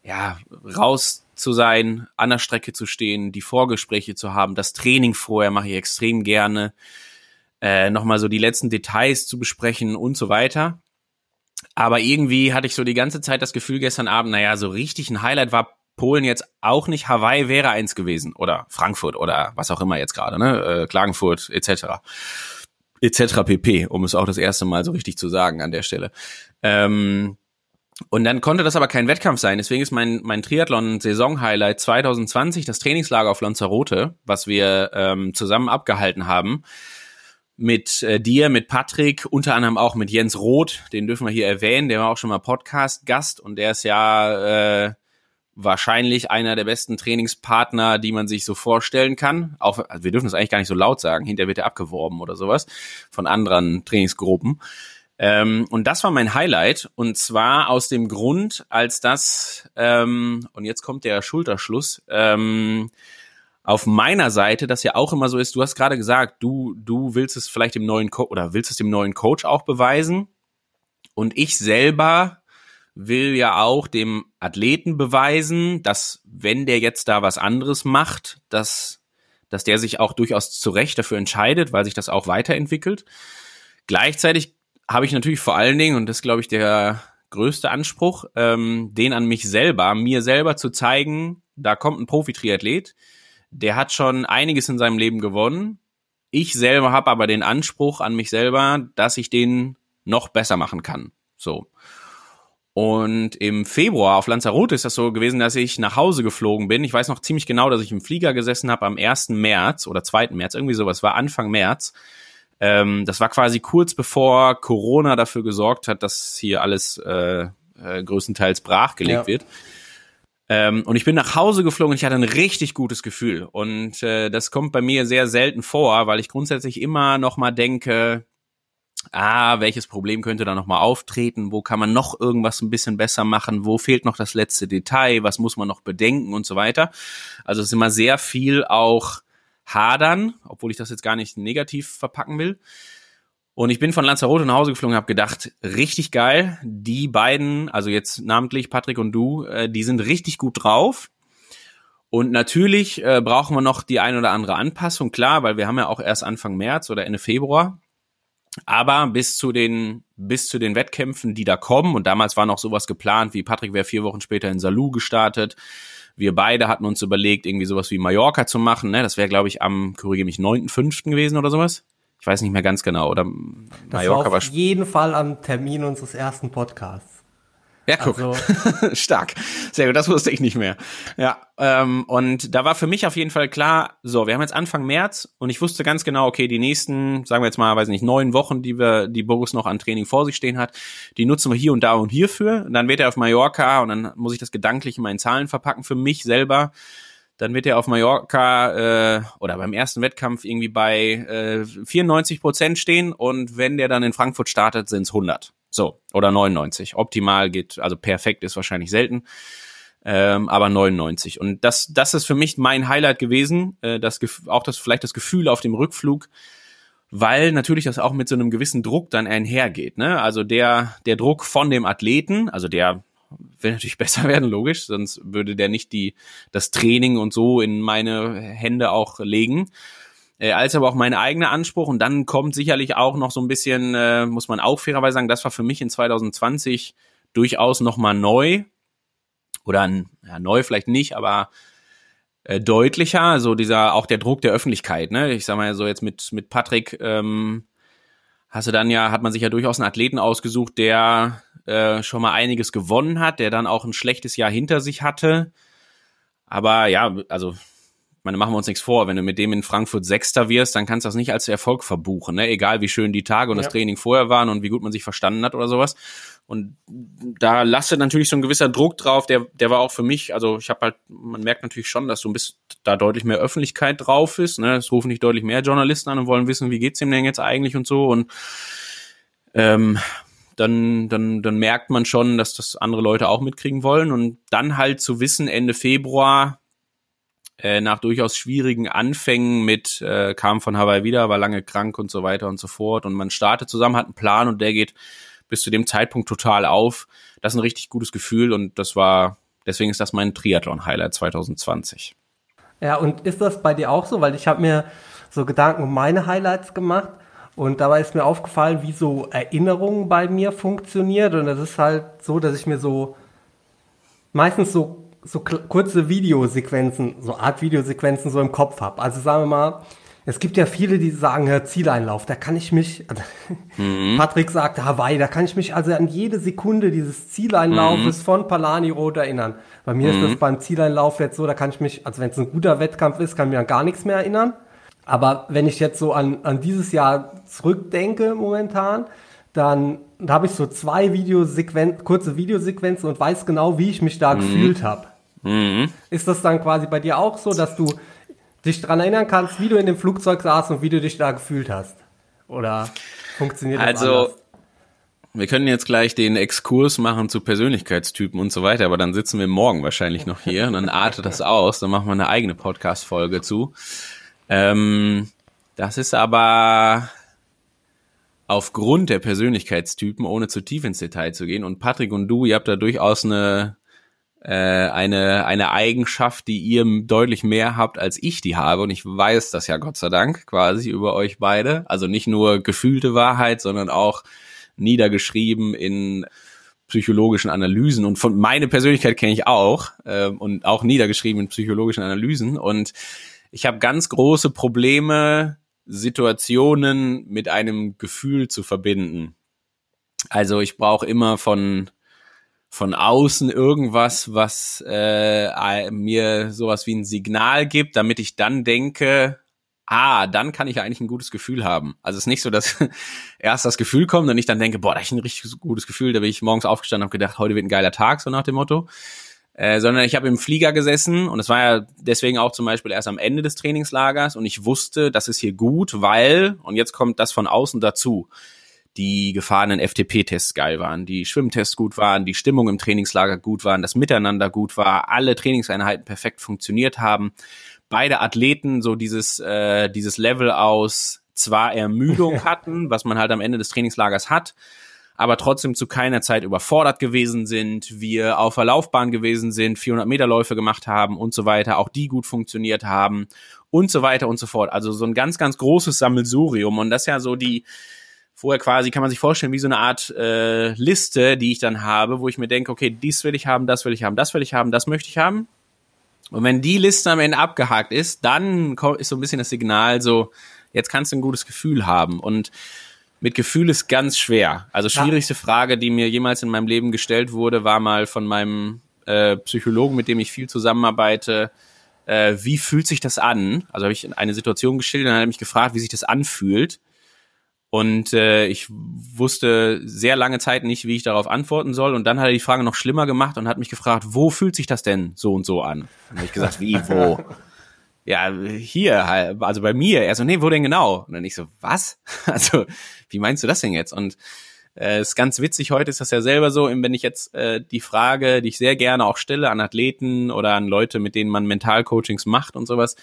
ja, raus zu sein, an der Strecke zu stehen, die Vorgespräche zu haben, das Training vorher mache ich extrem gerne, äh, nochmal so die letzten Details zu besprechen und so weiter. Aber irgendwie hatte ich so die ganze Zeit das Gefühl gestern Abend, naja, so richtig ein Highlight war Polen jetzt auch nicht. Hawaii wäre eins gewesen oder Frankfurt oder was auch immer jetzt gerade, ne? Äh, Klagenfurt etc. etc. pp, um es auch das erste Mal so richtig zu sagen an der Stelle. Ähm, und dann konnte das aber kein Wettkampf sein. Deswegen ist mein, mein Triathlon-Saison-Highlight 2020 das Trainingslager auf Lanzarote, was wir ähm, zusammen abgehalten haben. Mit äh, dir, mit Patrick, unter anderem auch mit Jens Roth, den dürfen wir hier erwähnen, der war auch schon mal Podcast-Gast und der ist ja äh, wahrscheinlich einer der besten Trainingspartner, die man sich so vorstellen kann. Auch, also wir dürfen das eigentlich gar nicht so laut sagen, hinterher wird er abgeworben oder sowas von anderen Trainingsgruppen. Ähm, und das war mein Highlight. Und zwar aus dem Grund, als das, ähm, und jetzt kommt der Schulterschluss, ähm, auf meiner Seite, das ja auch immer so ist, du hast gerade gesagt, du, du willst es vielleicht dem neuen Coach oder willst es dem neuen Coach auch beweisen. Und ich selber will ja auch dem Athleten beweisen, dass wenn der jetzt da was anderes macht, dass, dass der sich auch durchaus zu Recht dafür entscheidet, weil sich das auch weiterentwickelt. Gleichzeitig habe ich natürlich vor allen Dingen, und das ist, glaube ich, der größte Anspruch, ähm, den an mich selber, mir selber zu zeigen, da kommt ein Profi-Triathlet, der hat schon einiges in seinem Leben gewonnen. Ich selber habe aber den Anspruch an mich selber, dass ich den noch besser machen kann. So. Und im Februar auf Lanzarote ist das so gewesen, dass ich nach Hause geflogen bin. Ich weiß noch ziemlich genau, dass ich im Flieger gesessen habe am 1. März oder 2. März, irgendwie sowas, war Anfang März. Ähm, das war quasi kurz bevor Corona dafür gesorgt hat, dass hier alles äh, äh, größtenteils brachgelegt Ja. wird. Ähm, und ich bin nach Hause geflogen und ich hatte ein richtig gutes Gefühl. Und äh, das kommt bei mir sehr selten vor, weil ich grundsätzlich immer noch mal denke, ah, welches Problem könnte da noch mal auftreten? Wo kann man noch irgendwas ein bisschen besser machen? Wo fehlt noch das letzte Detail? Was muss man noch bedenken und so weiter? Also es ist immer sehr viel auch hadern, obwohl ich das jetzt gar nicht negativ verpacken will. Und ich bin von Lanzarote nach Hause geflogen habe gedacht, richtig geil, die beiden, also jetzt namentlich Patrick und du, äh, die sind richtig gut drauf. Und natürlich äh, brauchen wir noch die ein oder andere Anpassung, klar, weil wir haben ja auch erst Anfang März oder Ende Februar. Aber bis zu den, bis zu den Wettkämpfen, die da kommen, und damals war noch sowas geplant, wie Patrick wäre vier Wochen später in Salou gestartet. Wir beide hatten uns überlegt, irgendwie sowas wie Mallorca zu machen. Ne? Das wäre, glaube ich, am, korrigiere mich, 9.5. gewesen oder sowas. Ich weiß nicht mehr ganz genau. Oder Das Mallorca war war auf jeden Fall am Termin unseres ersten Podcasts. Ja, guck. Also, Stark. Sehr gut, das wusste ich nicht mehr. Ja, ähm, und da war für mich auf jeden Fall klar, so, wir haben jetzt Anfang März und ich wusste ganz genau, okay, die nächsten, sagen wir jetzt mal, weiß nicht, neun Wochen, die wir, die Boris noch an Training vor sich stehen hat, die nutzen wir hier und da und hierfür. Und dann wird er auf Mallorca und dann muss ich das gedanklich in meinen Zahlen verpacken für mich selber. Dann wird er auf Mallorca äh, oder beim ersten Wettkampf irgendwie bei äh, 94 Prozent stehen und wenn der dann in Frankfurt startet, sind es 100. So, oder 99. Optimal geht, also perfekt ist wahrscheinlich selten, ähm, aber 99. Und das, das ist für mich mein Highlight gewesen, äh, das, auch das, vielleicht das Gefühl auf dem Rückflug, weil natürlich das auch mit so einem gewissen Druck dann einhergeht. Ne? Also der, der Druck von dem Athleten, also der will natürlich besser werden, logisch, sonst würde der nicht die, das Training und so in meine Hände auch legen äh, als aber auch mein eigener Anspruch. Und dann kommt sicherlich auch noch so ein bisschen, äh, muss man auch fairerweise sagen, das war für mich in 2020 durchaus nochmal neu. Oder ja, neu vielleicht nicht, aber äh, deutlicher. So dieser, auch der Druck der Öffentlichkeit, ne? Ich sag mal so jetzt mit, mit Patrick, ähm, hast du dann ja, hat man sich ja durchaus einen Athleten ausgesucht, der äh, schon mal einiges gewonnen hat, der dann auch ein schlechtes Jahr hinter sich hatte. Aber ja, also meine, machen wir uns nichts vor, wenn du mit dem in Frankfurt Sechster wirst, dann kannst du das nicht als Erfolg verbuchen, ne? egal wie schön die Tage und ja. das Training vorher waren und wie gut man sich verstanden hat oder sowas. Und da lastet natürlich so ein gewisser Druck drauf, der, der war auch für mich, also ich habe halt, man merkt natürlich schon, dass so ein bisschen da deutlich mehr Öffentlichkeit drauf ist. Ne? Es rufen nicht deutlich mehr Journalisten an und wollen wissen, wie geht's ihm denn jetzt eigentlich und so. Und ähm, dann, dann, dann merkt man schon, dass das andere Leute auch mitkriegen wollen. Und dann halt zu wissen, Ende Februar, äh, nach durchaus schwierigen Anfängen mit, äh, kam von Hawaii wieder, war lange krank und so weiter und so fort. Und man startet zusammen, hat einen Plan und der geht bis zu dem Zeitpunkt total auf. Das ist ein richtig gutes Gefühl und das war, deswegen ist das mein Triathlon-Highlight 2020. Ja, und ist das bei dir auch so? Weil ich habe mir so Gedanken um meine Highlights gemacht und dabei ist mir aufgefallen, wie so Erinnerungen bei mir funktioniert. Und das ist halt so, dass ich mir so meistens so so kurze Videosequenzen, so Art Videosequenzen so im Kopf habe. Also sagen wir mal, es gibt ja viele, die sagen, Herr Zieleinlauf, da kann ich mich, mhm. Patrick sagt Hawaii, da kann ich mich also an jede Sekunde dieses Zieleinlaufes mhm. von Palani Road erinnern. Bei mir mhm. ist das mhm. beim Zieleinlauf jetzt so, da kann ich mich, also wenn es ein guter Wettkampf ist, kann ich mich an gar nichts mehr erinnern. Aber wenn ich jetzt so an, an dieses Jahr zurückdenke momentan, dann da habe ich so zwei Videosequenzen, kurze Videosequenzen und weiß genau, wie ich mich da mhm. gefühlt habe. Mhm. Ist das dann quasi bei dir auch so, dass du dich daran erinnern kannst, wie du in dem Flugzeug saßt und wie du dich da gefühlt hast? Oder funktioniert das also, anders? Wir können jetzt gleich den Exkurs machen zu Persönlichkeitstypen und so weiter, aber dann sitzen wir morgen wahrscheinlich noch hier und dann artet das aus, dann machen wir eine eigene Podcast-Folge zu. Ähm, das ist aber aufgrund der Persönlichkeitstypen, ohne zu tief ins Detail zu gehen. Und Patrick und du, ihr habt da durchaus eine äh, eine, eine Eigenschaft, die ihr deutlich mehr habt, als ich die habe. Und ich weiß das ja Gott sei Dank quasi über euch beide. Also nicht nur gefühlte Wahrheit, sondern auch niedergeschrieben in psychologischen Analysen. Und von meine Persönlichkeit kenne ich auch äh, und auch niedergeschrieben in psychologischen Analysen. Und ich habe ganz große Probleme, Situationen mit einem Gefühl zu verbinden. Also ich brauche immer von von außen irgendwas, was äh, mir sowas wie ein Signal gibt, damit ich dann denke, ah, dann kann ich eigentlich ein gutes Gefühl haben. Also es ist nicht so, dass erst das Gefühl kommt und ich dann denke, boah, da habe ich ein richtig gutes Gefühl, da bin ich morgens aufgestanden und habe gedacht, heute wird ein geiler Tag, so nach dem Motto. Äh, sondern ich habe im Flieger gesessen und es war ja deswegen auch zum Beispiel erst am Ende des Trainingslagers und ich wusste, das ist hier gut, weil, und jetzt kommt das von außen dazu, die gefahrenen FTP-Tests geil waren, die Schwimmtests gut waren, die Stimmung im Trainingslager gut waren, das Miteinander gut war, alle Trainingseinheiten perfekt funktioniert haben. Beide Athleten so dieses, äh, dieses Level aus zwar Ermüdung hatten, was man halt am Ende des Trainingslagers hat, aber trotzdem zu keiner Zeit überfordert gewesen sind, wir auf der Laufbahn gewesen sind, 400 Meter Läufe gemacht haben und so weiter, auch die gut funktioniert haben und so weiter und so fort. Also so ein ganz, ganz großes Sammelsurium und das ja so die, vorher quasi, kann man sich vorstellen, wie so eine Art äh, Liste, die ich dann habe, wo ich mir denke, okay, dies will ich haben, das will ich haben, das will ich haben, das möchte ich haben. Und wenn die Liste am Ende abgehakt ist, dann ist so ein bisschen das Signal so, jetzt kannst du ein gutes Gefühl haben. Und mit Gefühl ist ganz schwer. Also schwierigste. Frage, die mir jemals in meinem Leben gestellt wurde, war mal von meinem äh, Psychologen, mit dem ich viel zusammenarbeite, äh, wie fühlt sich das an? Also habe ich eine Situation geschildert und dann hat er mich gefragt, wie sich das anfühlt. Und äh, ich wusste sehr lange Zeit nicht, wie ich darauf antworten soll. Und dann hat er die Frage noch schlimmer gemacht und hat mich gefragt, wo fühlt sich das denn so und so an? Und habe ich gesagt, wie, wo? ja, hier, halt, also bei mir. Er so, nee, wo denn genau? Und dann ich so, was? Also, wie meinst du das denn jetzt? Und äh, ist ganz witzig, heute ist das ja selber so, wenn ich jetzt äh, die Frage, die ich sehr gerne auch stelle an Athleten oder an Leute, mit denen man Mentalcoachings macht und sowas,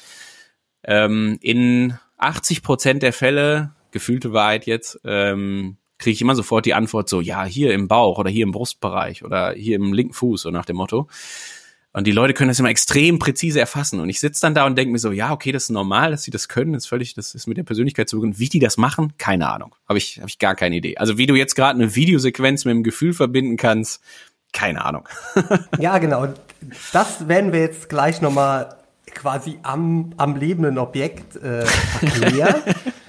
ähm, in 80 Prozent der Fälle, gefühlte Wahrheit jetzt, ähm, kriege ich immer sofort die Antwort so, ja, hier im Bauch oder hier im Brustbereich oder hier im linken Fuß, so nach dem Motto. Und die Leute können das immer extrem präzise erfassen. Und ich sitze dann da und denke mir so, ja, okay, das ist normal, dass sie das können. Das ist völlig, das ist mit der Persönlichkeit zu beginnen. Wie die das machen, keine Ahnung. Habe ich, hab ich gar keine Idee. Also wie du jetzt gerade eine Videosequenz mit dem Gefühl verbinden kannst, keine Ahnung. ja, genau. Das werden wir jetzt gleich nochmal quasi am, am lebenden Objekt äh, erklären.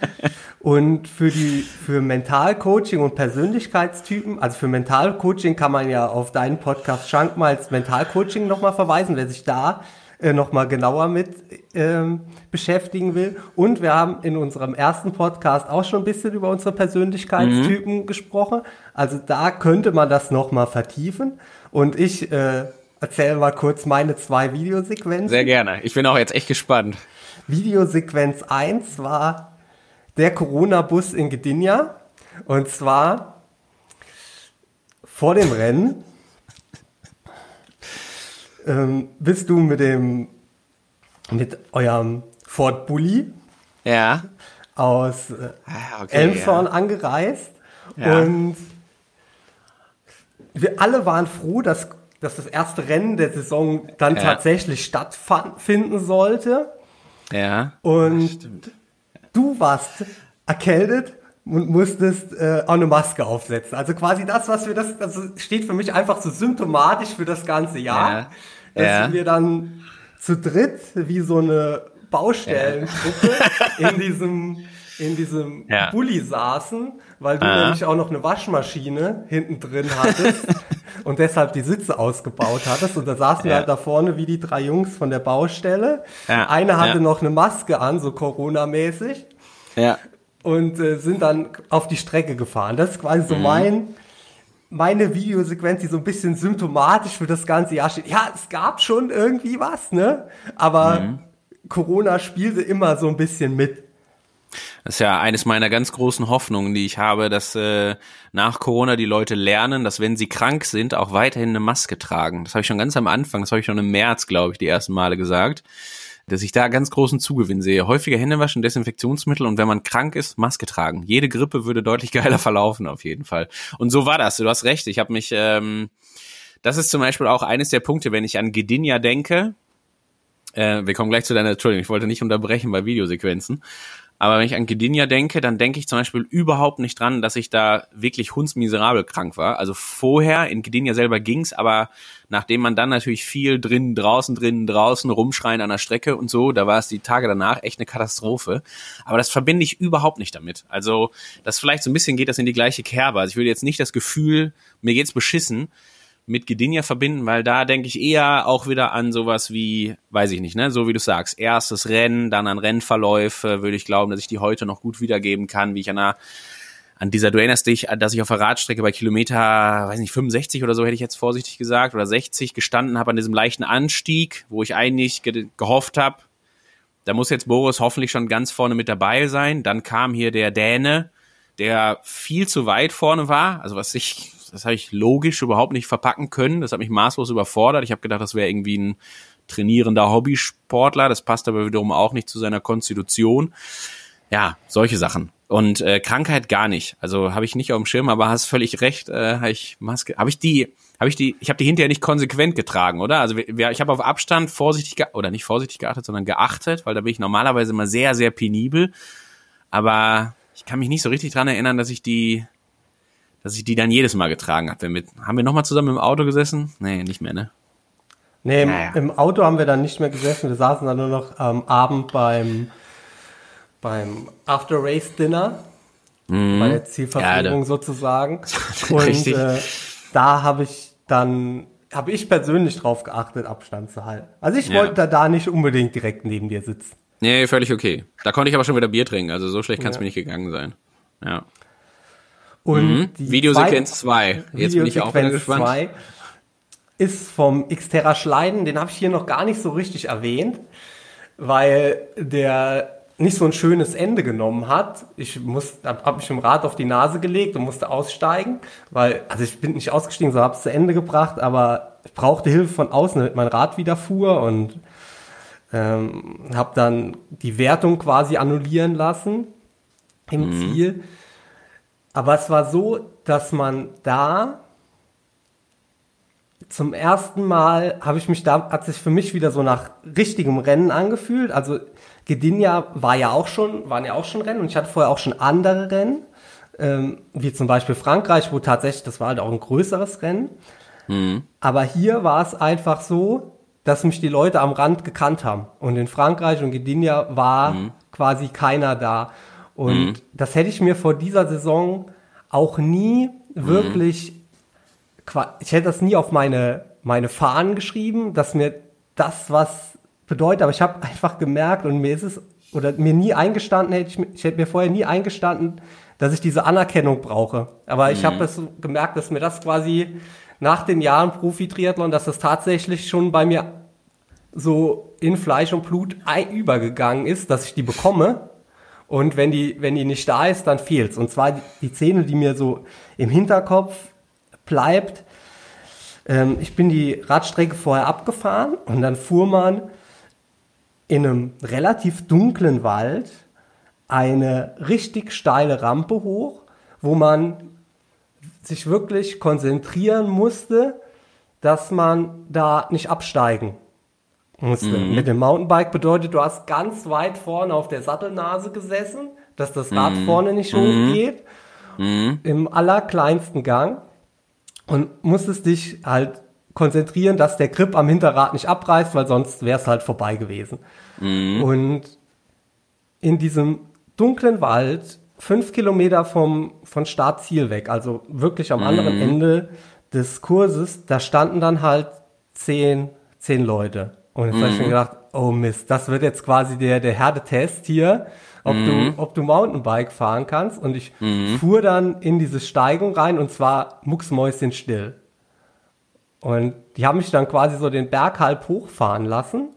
Und für die, für Mentalcoaching und Persönlichkeitstypen, also für Mentalcoaching kann man ja auf deinen Podcast Schankmals Mentalcoaching nochmal verweisen, wer sich da äh, nochmal genauer mit ähm, beschäftigen will. Und wir haben in unserem ersten Podcast auch schon ein bisschen über unsere Persönlichkeitstypen mhm. gesprochen. Also da könnte man das nochmal vertiefen. Und ich äh, erzähle mal kurz meine zwei Videosequenzen. Sehr gerne. Ich bin auch jetzt echt gespannt. Videosequenz 1 war der Corona-Bus in Gdynia. Und zwar vor dem Rennen ähm, bist du mit dem mit eurem Ford Bulli ja. aus äh, ah, okay, Elmshorn ja. angereist ja. und wir alle waren froh, dass, dass das erste Rennen der Saison dann tatsächlich stattfinden sollte. Ja. Und stimmt du warst erkältet und musstest äh, auch eine Maske aufsetzen. Also quasi das, was wir das, das steht für mich einfach so symptomatisch für das ganze Jahr, ja. dass ja. wir dann zu dritt wie so eine Baustellengruppe ja. in diesem in diesem ja. Bulli saßen, weil du ah. nämlich auch noch eine Waschmaschine hinten drin hattest und deshalb die Sitze ausgebaut hattest. Und da saßen ja. wir halt da vorne wie die drei Jungs von der Baustelle. Ja. Eine hatte noch eine Maske an, so Corona-mäßig. Ja. Und äh, sind dann auf die Strecke gefahren. Das ist quasi so mhm. mein, meine Videosequenz, die so ein bisschen symptomatisch für das ganze Jahr steht. Ja, es gab schon irgendwie was, ne? Aber mhm. Corona spielte immer so ein bisschen mit. Das ist ja eines meiner ganz großen Hoffnungen, die ich habe, dass äh, nach Corona die Leute lernen, dass wenn sie krank sind, auch weiterhin eine Maske tragen. Das habe ich schon ganz am Anfang, das habe ich schon im März, glaube ich, die ersten Male gesagt, dass ich da ganz großen Zugewinn sehe. Häufiger Händewaschen, Desinfektionsmittel und wenn man krank ist, Maske tragen. Jede Grippe würde deutlich geiler verlaufen auf jeden Fall. Und so war das. Du hast recht. Ich habe mich, ähm, das ist zum Beispiel auch eines der Punkte, wenn ich an Gdynia denke. Äh, wir kommen gleich zu deiner, Entschuldigung, ich wollte nicht unterbrechen bei Videosequenzen. Aber wenn ich an Gdynia denke, dann denke ich zum Beispiel überhaupt nicht dran, dass ich da wirklich hundsmiserabel krank war. Also vorher, in Gdynia selber ging's, aber nachdem man dann natürlich viel drinnen, draußen, drinnen, draußen rumschreien an der Strecke und so, da war es die Tage danach echt eine Katastrophe. Aber das verbinde ich überhaupt nicht damit. Also das vielleicht so ein bisschen geht das in die gleiche Kerbe. Also ich würde jetzt nicht das Gefühl, mir geht's beschissen, mit Gdynia verbinden, weil da denke ich eher auch wieder an sowas wie, weiß ich nicht, ne, so wie du sagst, erstes Rennen, dann an Rennverläufe, würde ich glauben, dass ich die heute noch gut wiedergeben kann, wie ich an einer an dieser, du erinnerst dich, dass ich auf der Radstrecke bei Kilometer, weiß nicht, 65 oder so hätte ich jetzt vorsichtig gesagt, oder 60 gestanden habe an diesem leichten Anstieg, wo ich eigentlich ge gehofft habe, da muss jetzt Boris hoffentlich schon ganz vorne mit dabei sein. Dann kam hier der Däne, der viel zu weit vorne war, also was ich das habe ich logisch überhaupt nicht verpacken können. Das hat mich maßlos überfordert. Ich habe gedacht, das wäre irgendwie ein trainierender Hobbysportler. Das passt aber wiederum auch nicht zu seiner Konstitution. Ja, solche Sachen. Und äh, Krankheit gar nicht. Also habe ich nicht auf dem Schirm, aber hast völlig recht. Äh, habe ich Maske, habe ich die, habe ich die, ich habe die hinterher nicht konsequent getragen, oder? Also wir, ich habe auf Abstand vorsichtig oder nicht vorsichtig geachtet, sondern geachtet, weil da bin ich normalerweise immer sehr, sehr penibel. Aber ich kann mich nicht so richtig dran erinnern, dass ich die dass ich die dann jedes Mal getragen habe. Mit, haben wir nochmal zusammen im Auto gesessen? Nee, nicht mehr, ne? Nee, im, naja. im, Auto haben wir dann nicht mehr gesessen. Wir saßen dann nur noch am Abend beim, beim After-Race-Dinner. mhm. bei der Zielverfolgung ja, sozusagen. Und. Äh, da habe ich dann, habe ich persönlich drauf geachtet, Abstand zu halten. Also ich ja. wollte da, da nicht unbedingt direkt neben dir sitzen. Nee, völlig okay. Da konnte ich aber schon wieder Bier trinken, also so schlecht kann es ja. mir nicht gegangen sein. Ja. Und mhm. Videosequenz 2. Jetzt bin ich auch wieder gespannt. Zwei ist vom Xterra Schleiden, den habe ich hier noch gar nicht so richtig erwähnt, weil der nicht so ein schönes Ende genommen hat. Ich muss, habe mich im Rad auf die Nase gelegt und musste aussteigen, weil, also ich bin nicht ausgestiegen, so habe es zu Ende gebracht, aber ich brauchte Hilfe von außen, damit mein Rad wieder fuhr und ähm, habe dann die Wertung quasi annullieren lassen im mhm. Ziel. Aber es war so, dass man da zum ersten Mal habe ich mich da, hat sich für mich wieder so nach richtigem Rennen angefühlt. Also Gdynia war ja auch schon, waren ja auch schon Rennen und ich hatte vorher auch schon andere Rennen, ähm, wie zum Beispiel Frankreich, wo tatsächlich, das war halt auch ein größeres Rennen. Mhm. Aber hier war es einfach so, dass mich die Leute am Rand gekannt haben. Und in Frankreich und Gdynia war mhm. quasi keiner da. Und mhm. das hätte ich mir vor dieser Saison auch nie wirklich, ich hätte das nie auf meine, meine Fahnen geschrieben, dass mir das was bedeutet, aber ich habe einfach gemerkt und mir ist es, oder mir nie eingestanden, hätte ich, ich hätte mir vorher nie eingestanden, dass ich diese Anerkennung brauche. Aber ich habe es gemerkt, dass mir das quasi nach den Jahren Profi-Triathlon, dass das tatsächlich schon bei mir so in Fleisch und Blut übergegangen ist, dass ich die bekomme. Und wenn die, wenn die nicht da ist, dann fehlt's. Und zwar die Szene, die mir so im Hinterkopf bleibt. Ähm, ich bin die Radstrecke vorher abgefahren und dann fuhr man in einem relativ dunklen Wald eine richtig steile Rampe hoch, wo man sich wirklich konzentrieren musste, dass man da nicht absteigen. Mhm. Mit dem Mountainbike bedeutet, du hast ganz weit vorne auf der Sattelnase gesessen, dass das Rad mhm. vorne nicht hochgeht, mhm. im allerkleinsten Gang und musstest dich halt konzentrieren, dass der Grip am Hinterrad nicht abreißt, weil sonst wäre es halt vorbei gewesen. Mhm. Und in diesem dunklen Wald, fünf Kilometer vom, von Startziel weg, also wirklich am mhm. anderen Ende des Kurses, da standen dann halt zehn, zehn Leute. Und jetzt mhm. habe ich mir gedacht, oh Mist, das wird jetzt quasi der, der Härtetest hier, ob, mhm. du, ob du Mountainbike fahren kannst. Und ich mhm. fuhr dann in diese Steigung rein und zwar mucksmäuschen still. Und die haben mich dann quasi so den Berg halb hochfahren lassen.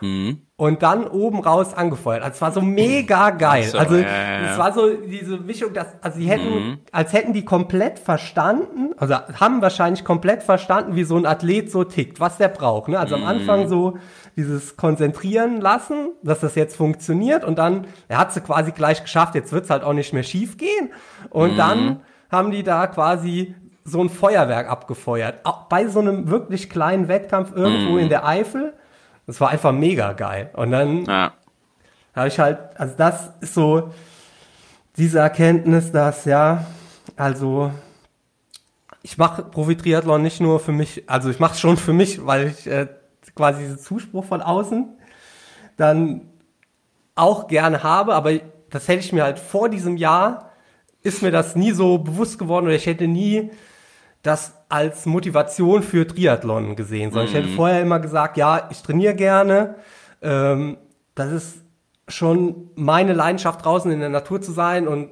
Mhm und dann oben raus angefeuert. Also es war so mega geil. So, also ja. es war so diese Mischung, dass also sie hätten, mhm. als hätten die komplett verstanden, also haben wahrscheinlich komplett verstanden, wie so ein Athlet so tickt, was der braucht. Ne? Also mhm. am Anfang so dieses Konzentrieren lassen, dass das jetzt funktioniert und dann, er hat sie quasi gleich geschafft, jetzt wird's halt auch nicht mehr schief gehen. Und mhm. dann haben die da quasi so ein Feuerwerk abgefeuert. Auch bei so einem wirklich kleinen Wettkampf irgendwo mhm. in der Eifel das war einfach mega geil. Und dann ja. habe ich halt, also das ist so diese Erkenntnis, dass ja, also ich mache Profi-Triathlon nicht nur für mich, also ich mache es schon für mich, weil ich äh, quasi diesen Zuspruch von außen dann auch gerne habe, aber das hätte ich mir halt vor diesem Jahr, ist mir das nie so bewusst geworden oder ich hätte nie das als Motivation für Triathlon gesehen, sondern mhm. ich hätte mhm. vorher immer gesagt, ja, ich trainiere gerne. Ähm, das ist schon meine Leidenschaft, draußen in der Natur zu sein und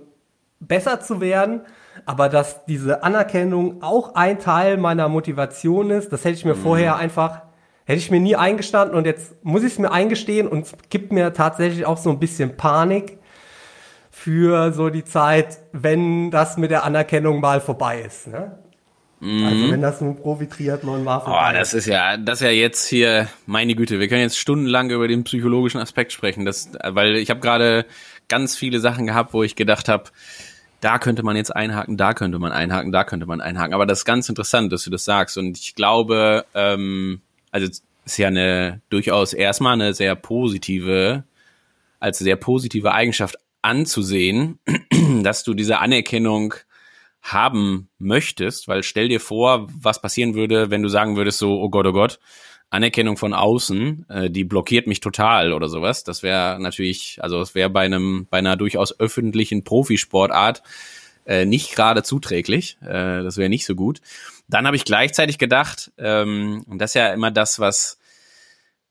besser zu werden. Aber dass diese Anerkennung auch ein Teil meiner Motivation ist, das hätte ich mir mhm. vorher einfach, hätte ich mir nie eingestanden und jetzt muss ich es mir eingestehen und es gibt mir tatsächlich auch so ein bisschen Panik für so die Zeit, wenn das mit der Anerkennung mal vorbei ist. Ne? Mhm. Also wenn das ein Profi-Triathlon war. Oh, das ist ja, das ist ja jetzt hier, meine Güte, wir können jetzt stundenlang über den psychologischen Aspekt sprechen, das, weil ich habe gerade ganz viele Sachen gehabt, wo ich gedacht habe, da könnte man jetzt einhaken, da könnte man einhaken, da könnte man einhaken. Aber das ist ganz interessant, dass du das sagst. Und ich glaube, ähm, also ist ja eine durchaus erstmal eine sehr positive, als sehr positive Eigenschaft anzusehen, dass du diese Anerkennung haben möchtest, weil stell dir vor, was passieren würde, wenn du sagen würdest so, oh Gott, oh Gott, Anerkennung von außen, äh, die blockiert mich total oder sowas. Das wäre natürlich, also es wäre bei einem, bei einer durchaus öffentlichen Profisportart äh, nicht gerade zuträglich. Äh, das wäre nicht so gut. Dann habe ich gleichzeitig gedacht, ähm, und das ist ja immer das, was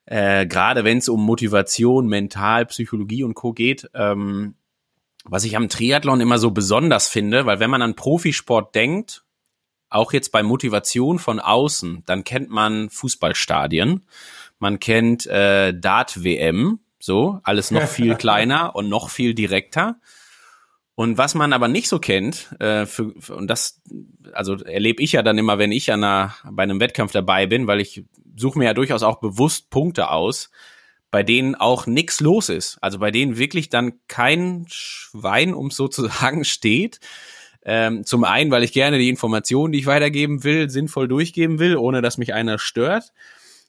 äh, gerade wenn es um Motivation, Mental, Psychologie und Co. geht, ähm, was ich am Triathlon immer so besonders finde, weil wenn man an Profisport denkt, auch jetzt bei Motivation von außen, dann kennt man Fußballstadien, man kennt äh, Dart-WM, so, alles noch viel kleiner und noch viel direkter. Und was man aber nicht so kennt, äh, für, für, und das, also erlebe ich ja dann immer, wenn ich an einer, bei einem Wettkampf dabei bin, weil ich suche mir ja durchaus auch bewusst Punkte aus, bei denen auch nix los ist. Also bei denen wirklich dann kein Schwein, um so zu sagen, steht. Ähm, zum einen, weil ich gerne die Informationen, die ich weitergeben will, sinnvoll durchgeben will, ohne dass mich einer stört.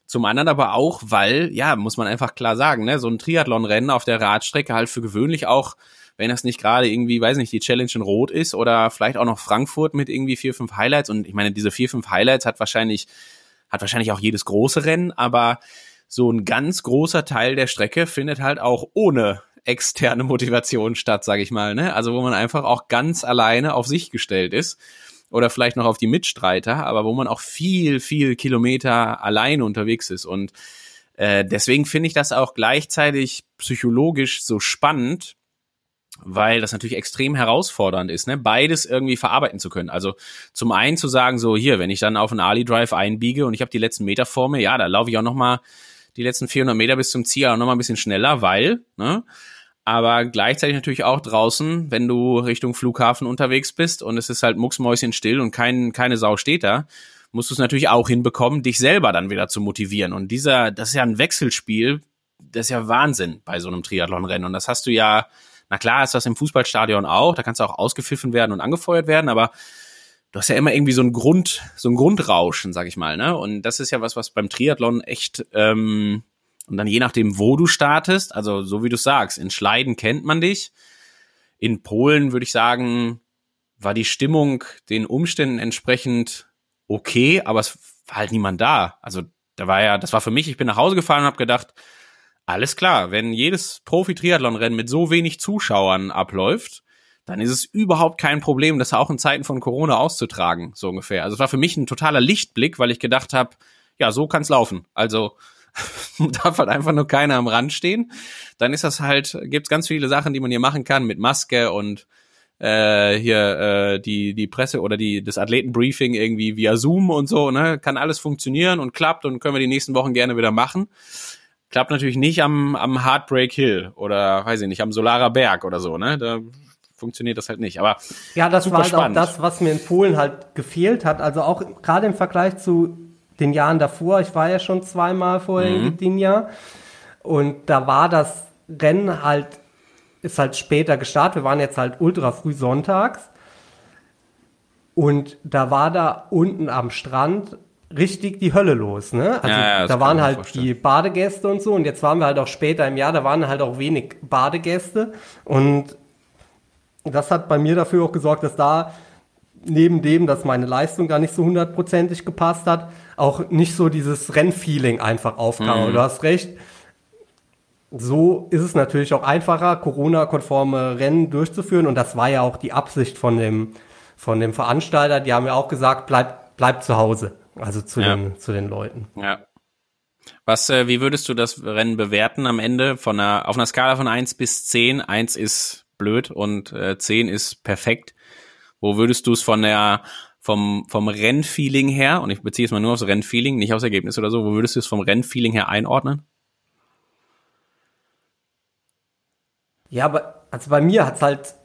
Zum anderen aber auch, weil, ja, muss man einfach klar sagen, ne, so ein Triathlon-Rennen auf der Radstrecke halt für gewöhnlich auch, wenn das nicht gerade irgendwie, weiß nicht, die Challenge in Rot ist oder vielleicht auch noch Frankfurt mit irgendwie vier, fünf Highlights. Und ich meine, diese vier, fünf Highlights hat wahrscheinlich, hat wahrscheinlich auch jedes große Rennen, aber so ein ganz großer Teil der Strecke findet halt auch ohne externe Motivation statt, sage ich mal. Ne? Also wo man einfach auch ganz alleine auf sich gestellt ist oder vielleicht noch auf die Mitstreiter, aber wo man auch viel, viel Kilometer alleine unterwegs ist. Und äh, deswegen finde ich das auch gleichzeitig psychologisch so spannend, weil das natürlich extrem herausfordernd ist, ne? beides irgendwie verarbeiten zu können. Also zum einen zu sagen, so hier, wenn ich dann auf einen Ali Drive einbiege und ich habe die letzten Meter vor mir, ja, da laufe ich auch noch mal die letzten 400 Meter bis zum Ziel auch noch mal ein bisschen schneller, weil, ne? Aber gleichzeitig natürlich auch draußen, wenn du Richtung Flughafen unterwegs bist und es ist halt mucksmäuschen still und kein, keine Sau steht da, musst du es natürlich auch hinbekommen, dich selber dann wieder zu motivieren. Und dieser, das ist ja ein Wechselspiel, das ist ja Wahnsinn bei so einem Triathlonrennen. Und das hast du ja, na klar ist das im Fußballstadion auch, da kannst du auch ausgepfiffen werden und angefeuert werden, aber du hast ja immer irgendwie so ein Grund, so ein Grundrauschen, sag ich mal, ne? Und das ist ja was, was beim Triathlon echt ähm, und dann je nachdem, wo du startest, also so wie du sagst, in Schleiden kennt man dich. In Polen würde ich sagen, war die Stimmung den Umständen entsprechend okay, aber es war halt niemand da. Also da war ja, das war für mich, ich bin nach Hause gefahren und habe gedacht, alles klar, wenn jedes Profi-Triathlon-Rennen mit so wenig Zuschauern abläuft, dann ist es überhaupt kein Problem, das auch in Zeiten von Corona auszutragen, so ungefähr. Also es war für mich ein totaler Lichtblick, weil ich gedacht habe, ja, so kann's laufen. Also darf halt einfach nur keiner am Rand stehen. Dann ist das halt, gibt's ganz viele Sachen, die man hier machen kann mit Maske und äh, hier äh, die die Presse oder die das Athletenbriefing irgendwie via Zoom und so, ne, kann alles funktionieren und klappt und können wir die nächsten Wochen gerne wieder machen. Klappt natürlich nicht am am Heartbreak Hill oder weiß ich nicht, am Solarer Berg oder so, ne? Da funktioniert das halt nicht. Aber ja, das war halt spannend. auch das, was mir in Polen halt gefehlt hat. Also auch gerade im Vergleich zu den Jahren davor. Ich war ja schon zweimal vorher mhm. in Gdynia und da war das Rennen halt ist halt später gestartet. Wir waren jetzt halt ultra früh sonntags und da war da unten am Strand richtig die Hölle los, ne? Also ja, ja, da waren halt vorstellen. die Badegäste und so und jetzt waren wir halt auch später im Jahr, da waren halt auch wenig Badegäste und das hat bei mir dafür auch gesorgt, dass da neben dem, dass meine Leistung da nicht so hundertprozentig gepasst hat, auch nicht so dieses Rennfeeling einfach aufkam. Mhm. Du hast recht. So ist es natürlich auch einfacher, Corona-konforme Rennen durchzuführen. Und das war ja auch die Absicht von dem, von dem Veranstalter. Die haben ja auch gesagt, bleib, bleib zu Hause. Also zu, ja. den, zu den Leuten. Ja. Was, äh, wie würdest du das Rennen bewerten am Ende von einer, auf einer Skala von eins bis zehn? Eins ist blöd und äh, 10 ist perfekt. Wo würdest du es von der vom vom Rennfeeling her und ich beziehe es mal nur aufs Rennfeeling, nicht aufs Ergebnis oder so, wo würdest du es vom Rennfeeling her einordnen? Ja, aber also bei mir hat es halt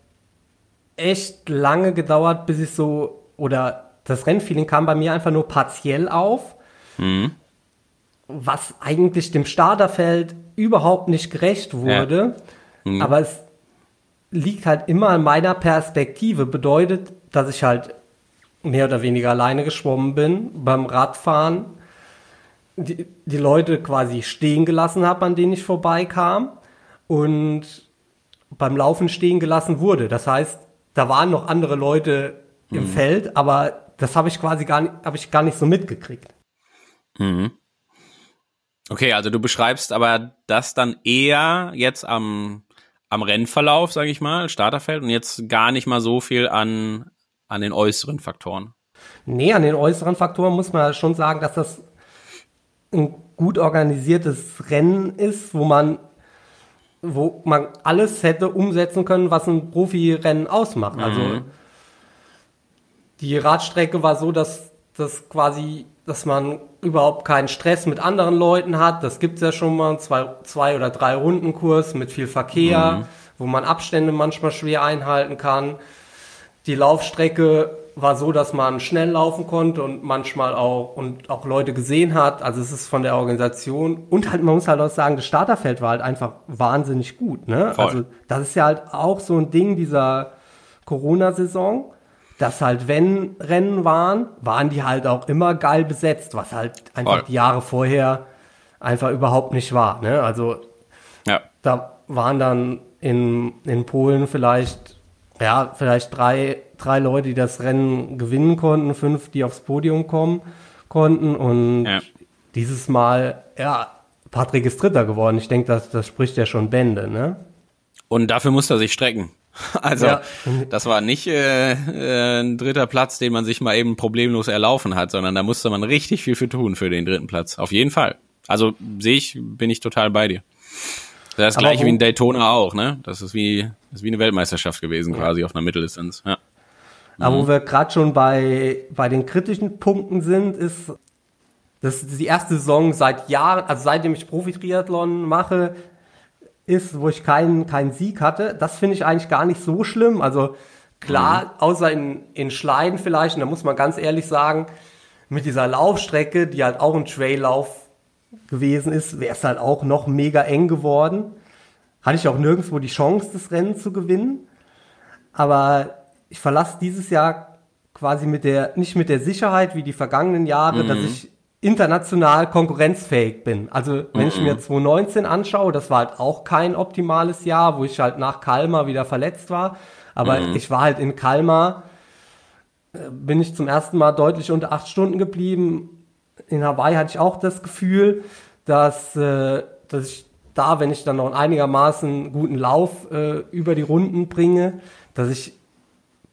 echt lange gedauert, bis ich so oder das Rennfeeling kam bei mir einfach nur partiell auf. Mhm. Was eigentlich dem Starterfeld überhaupt nicht gerecht wurde. Ja. Mhm. Aber es liegt halt immer an meiner Perspektive. Bedeutet, dass ich halt mehr oder weniger alleine geschwommen bin beim Radfahren, die, die Leute quasi stehen gelassen habe, an denen ich vorbeikam und beim Laufen stehen gelassen wurde. Das heißt, da waren noch andere Leute im mhm. Feld, aber das habe ich quasi gar nicht, habe ich gar nicht so mitgekriegt. Mhm. Okay, also du beschreibst aber das dann eher jetzt am, am Rennverlauf, sage ich mal, Starterfeld und jetzt gar nicht mal so viel an, an den äußeren Faktoren. Nee, an den äußeren Faktoren muss man schon sagen, dass das ein gut organisiertes Rennen ist, wo man wo man alles hätte umsetzen können, was ein Profirennen ausmacht. Also mhm. Also die Radstrecke war so, dass das quasi, dass man überhaupt keinen Stress mit anderen Leuten hat. Das gibt es ja schon mal, zwei, zwei oder drei Rundenkurs mit viel Verkehr, mhm. wo man Abstände manchmal schwer einhalten kann. Die Laufstrecke war so, dass man schnell laufen konnte und manchmal auch und auch Leute gesehen hat. Also es ist von der Organisation und halt man muss halt auch sagen, das Starterfeld war halt einfach wahnsinnig gut. Ne? Also das ist ja halt auch so ein Ding dieser Corona-Saison dass halt, wenn Rennen waren, waren die halt auch immer geil besetzt, was halt einfach die Jahre vorher einfach überhaupt nicht war. Ne? Also ja. da waren dann in, in Polen vielleicht, ja, vielleicht drei, drei Leute, die das Rennen gewinnen konnten, fünf, die aufs Podium kommen konnten und ja. dieses Mal, ja, Patrick ist Dritter geworden. Ich denke, das, das spricht ja schon Bände, ne? Und dafür muss er sich strecken. Also ja. das war nicht äh, äh, ein dritter Platz, den man sich mal eben problemlos erlaufen hat, sondern da musste man richtig viel für tun für den dritten Platz. Auf jeden Fall. Also sehe ich, bin ich total bei dir. Das gleiche wie in Daytona auch, ne? Das ist wie, das ist wie eine Weltmeisterschaft gewesen, ja. quasi auf einer Mitteldistanz. Ja. Aber mhm. wo wir gerade schon bei, bei den kritischen Punkten sind, ist, das ist die erste Saison seit Jahren, also seitdem ich Profi-Triathlon mache, ist, wo ich keinen, keinen Sieg hatte. Das finde ich eigentlich gar nicht so schlimm. Also klar, mhm. außer in, in Schleiden vielleicht, und da muss man ganz ehrlich sagen, mit dieser Laufstrecke, die halt auch ein Traillauf gewesen ist, wäre es halt auch noch mega eng geworden. Hatte ich auch nirgendwo die Chance, das Rennen zu gewinnen. Aber ich verlasse dieses Jahr quasi mit der, nicht mit der Sicherheit wie die vergangenen Jahre, mhm. dass ich international konkurrenzfähig bin. Also wenn mhm. ich mir 2019 anschaue, das war halt auch kein optimales Jahr, wo ich halt nach Kalmar wieder verletzt war. Aber mhm. ich war halt in Kalmar, äh, bin ich zum ersten Mal deutlich unter acht Stunden geblieben. In Hawaii hatte ich auch das Gefühl, dass, äh, dass ich da, wenn ich dann noch einen einigermaßen guten Lauf äh, über die Runden bringe, dass ich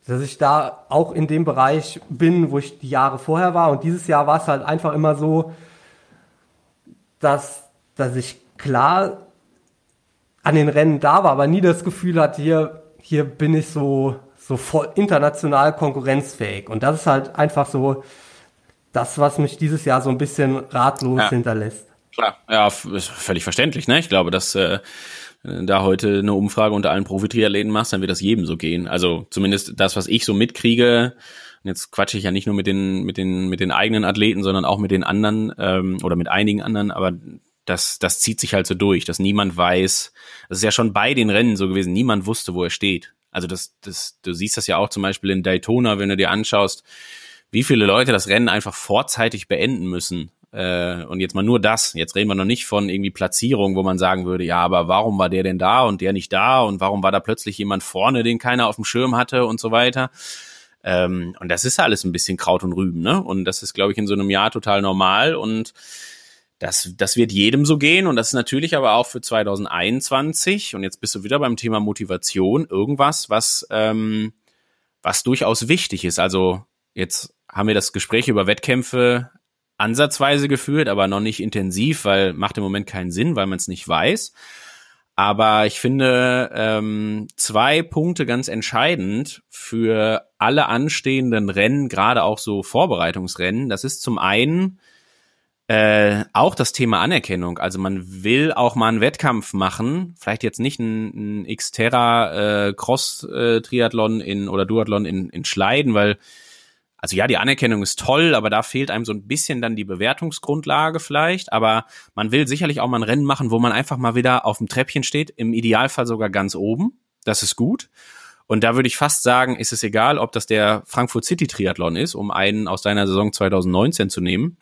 dass ich da auch in dem Bereich bin, wo ich die Jahre vorher war. Und dieses Jahr war es halt einfach immer so, dass, dass ich klar an den Rennen da war, aber nie das Gefühl hatte, hier, hier bin ich so, so voll international konkurrenzfähig. Und das ist halt einfach so das, was mich dieses Jahr so ein bisschen ratlos ja. hinterlässt. Klar, ja, völlig verständlich, ne? Ich glaube, dass äh, da heute eine Umfrage unter allen Profi-Triathleten machst, dann wird das jedem so gehen. Also zumindest das, was ich so mitkriege, jetzt quatsche ich ja nicht nur mit den, mit den, mit den eigenen Athleten, sondern auch mit den anderen ähm, oder mit einigen anderen, aber das, das zieht sich halt so durch, dass niemand weiß, das ist ja schon bei den Rennen so gewesen, niemand wusste, wo er steht. Also das, das, du siehst das ja auch zum Beispiel in Daytona, wenn du dir anschaust, wie viele Leute das Rennen einfach vorzeitig beenden müssen, äh, und jetzt mal nur das. Jetzt reden wir noch nicht von irgendwie Platzierung, wo man sagen würde, ja, aber warum war der denn da und der nicht da und warum war da plötzlich jemand vorne, den keiner auf dem Schirm hatte und so weiter. Ähm, und das ist alles ein bisschen Kraut und Rüben, ne? Und das ist, glaube ich, in so einem Jahr total normal und das, das wird jedem so gehen und das ist natürlich aber auch für 2021 und jetzt bist du wieder beim Thema Motivation irgendwas, was ähm, was durchaus wichtig ist. Also jetzt haben wir das Gespräch über Wettkämpfe ansatzweise geführt, aber noch nicht intensiv, weil macht im Moment keinen Sinn, weil man es nicht weiß. Aber ich finde ähm, zwei Punkte ganz entscheidend für alle anstehenden Rennen, gerade auch so Vorbereitungsrennen. Das ist zum einen äh, auch das Thema Anerkennung. Also man will auch mal einen Wettkampf machen, vielleicht jetzt nicht ein, ein Xterra äh, Cross äh, Triathlon in oder Duathlon in, in Schleiden, weil also ja, die Anerkennung ist toll, aber da fehlt einem so ein bisschen dann die Bewertungsgrundlage vielleicht. Aber man will sicherlich auch mal ein Rennen machen, wo man einfach mal wieder auf dem Treppchen steht, im Idealfall sogar ganz oben. Das ist gut. Und da würde ich fast sagen, ist es egal, ob das der Frankfurt City Triathlon ist, um einen aus deiner Saison 2019 zu nehmen.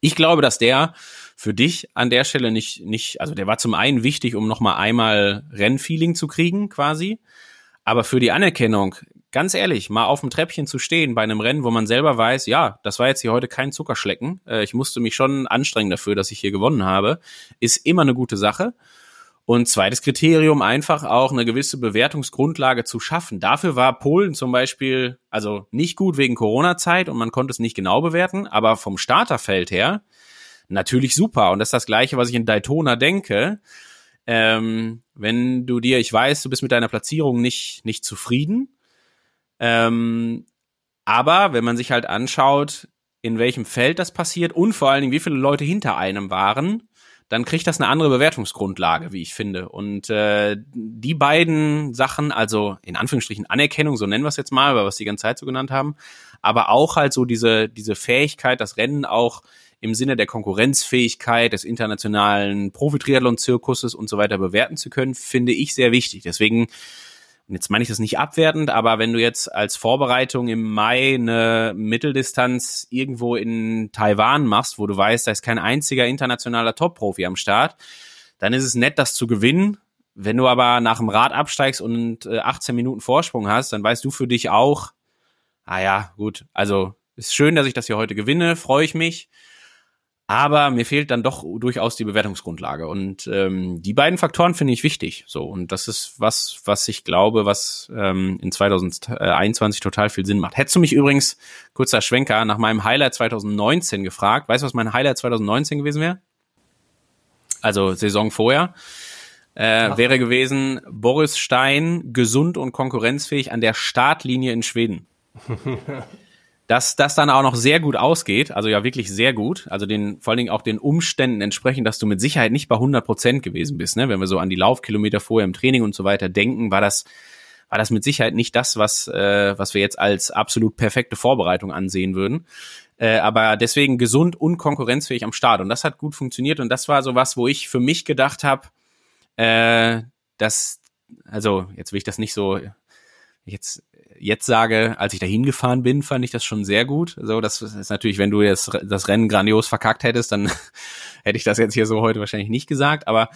Ich glaube, dass der für dich an der Stelle nicht, nicht, also der war zum einen wichtig, um nochmal einmal Rennfeeling zu kriegen, quasi. Aber für die Anerkennung ganz ehrlich, mal auf dem Treppchen zu stehen bei einem Rennen, wo man selber weiß, ja, das war jetzt hier heute kein Zuckerschlecken. Äh, ich musste mich schon anstrengen dafür, dass ich hier gewonnen habe, ist immer eine gute Sache. Und zweites Kriterium, einfach auch eine gewisse Bewertungsgrundlage zu schaffen. Dafür war Polen zum Beispiel, also nicht gut wegen Corona-Zeit und man konnte es nicht genau bewerten, aber vom Starterfeld her natürlich super. Und das ist das Gleiche, was ich in Daytona denke. Ähm, wenn du dir, ich weiß, du bist mit deiner Platzierung nicht, nicht zufrieden. Ähm, aber wenn man sich halt anschaut, in welchem Feld das passiert und vor allen Dingen, wie viele Leute hinter einem waren, dann kriegt das eine andere Bewertungsgrundlage, wie ich finde. Und äh, die beiden Sachen, also in Anführungsstrichen Anerkennung, so nennen wir es jetzt mal, was die ganze Zeit so genannt haben, aber auch halt so diese, diese Fähigkeit, das Rennen auch im Sinne der Konkurrenzfähigkeit des internationalen Profi-Triathlon-Zirkuses und so weiter bewerten zu können, finde ich sehr wichtig. Deswegen und jetzt meine ich das nicht abwertend, aber wenn du jetzt als Vorbereitung im Mai eine Mitteldistanz irgendwo in Taiwan machst, wo du weißt, da ist kein einziger internationaler Top-Profi am Start, dann ist es nett, das zu gewinnen. Wenn du aber nach dem Rad absteigst und 18 äh, Minuten Vorsprung hast, dann weißt du für dich auch, ah ja, gut, also ist schön, dass ich das hier heute gewinne, freue ich mich. Aber mir fehlt dann doch durchaus die Bewertungsgrundlage. Und ähm, die beiden Faktoren finde ich wichtig. So, und das ist was, was ich glaube, was ähm, in 2021 total viel Sinn macht. Hättest du mich übrigens, kurzer Schwenker, nach meinem Highlight 2019 gefragt, weißt du, was mein Highlight 2019 gewesen wäre? Also Saison vorher. Äh, wäre gewesen Boris Stein gesund und konkurrenzfähig an der Startlinie in Schweden. dass das dann auch noch sehr gut ausgeht, also ja wirklich sehr gut, also den vor allen Dingen auch den Umständen entsprechend, dass du mit Sicherheit nicht bei 100 Prozent gewesen bist, ne? Wenn wir so an die Laufkilometer vorher im Training und so weiter denken, war das war das mit Sicherheit nicht das, was äh, was wir jetzt als absolut perfekte Vorbereitung ansehen würden. Äh, aber deswegen gesund und konkurrenzfähig am Start und das hat gut funktioniert und das war so was, wo ich für mich gedacht habe, äh, dass also jetzt will ich das nicht so jetzt jetzt sage, als ich da hingefahren bin, fand ich das schon sehr gut. So, das ist natürlich, wenn du jetzt das Rennen grandios verkackt hättest, dann hätte ich das jetzt hier so heute wahrscheinlich nicht gesagt. Aber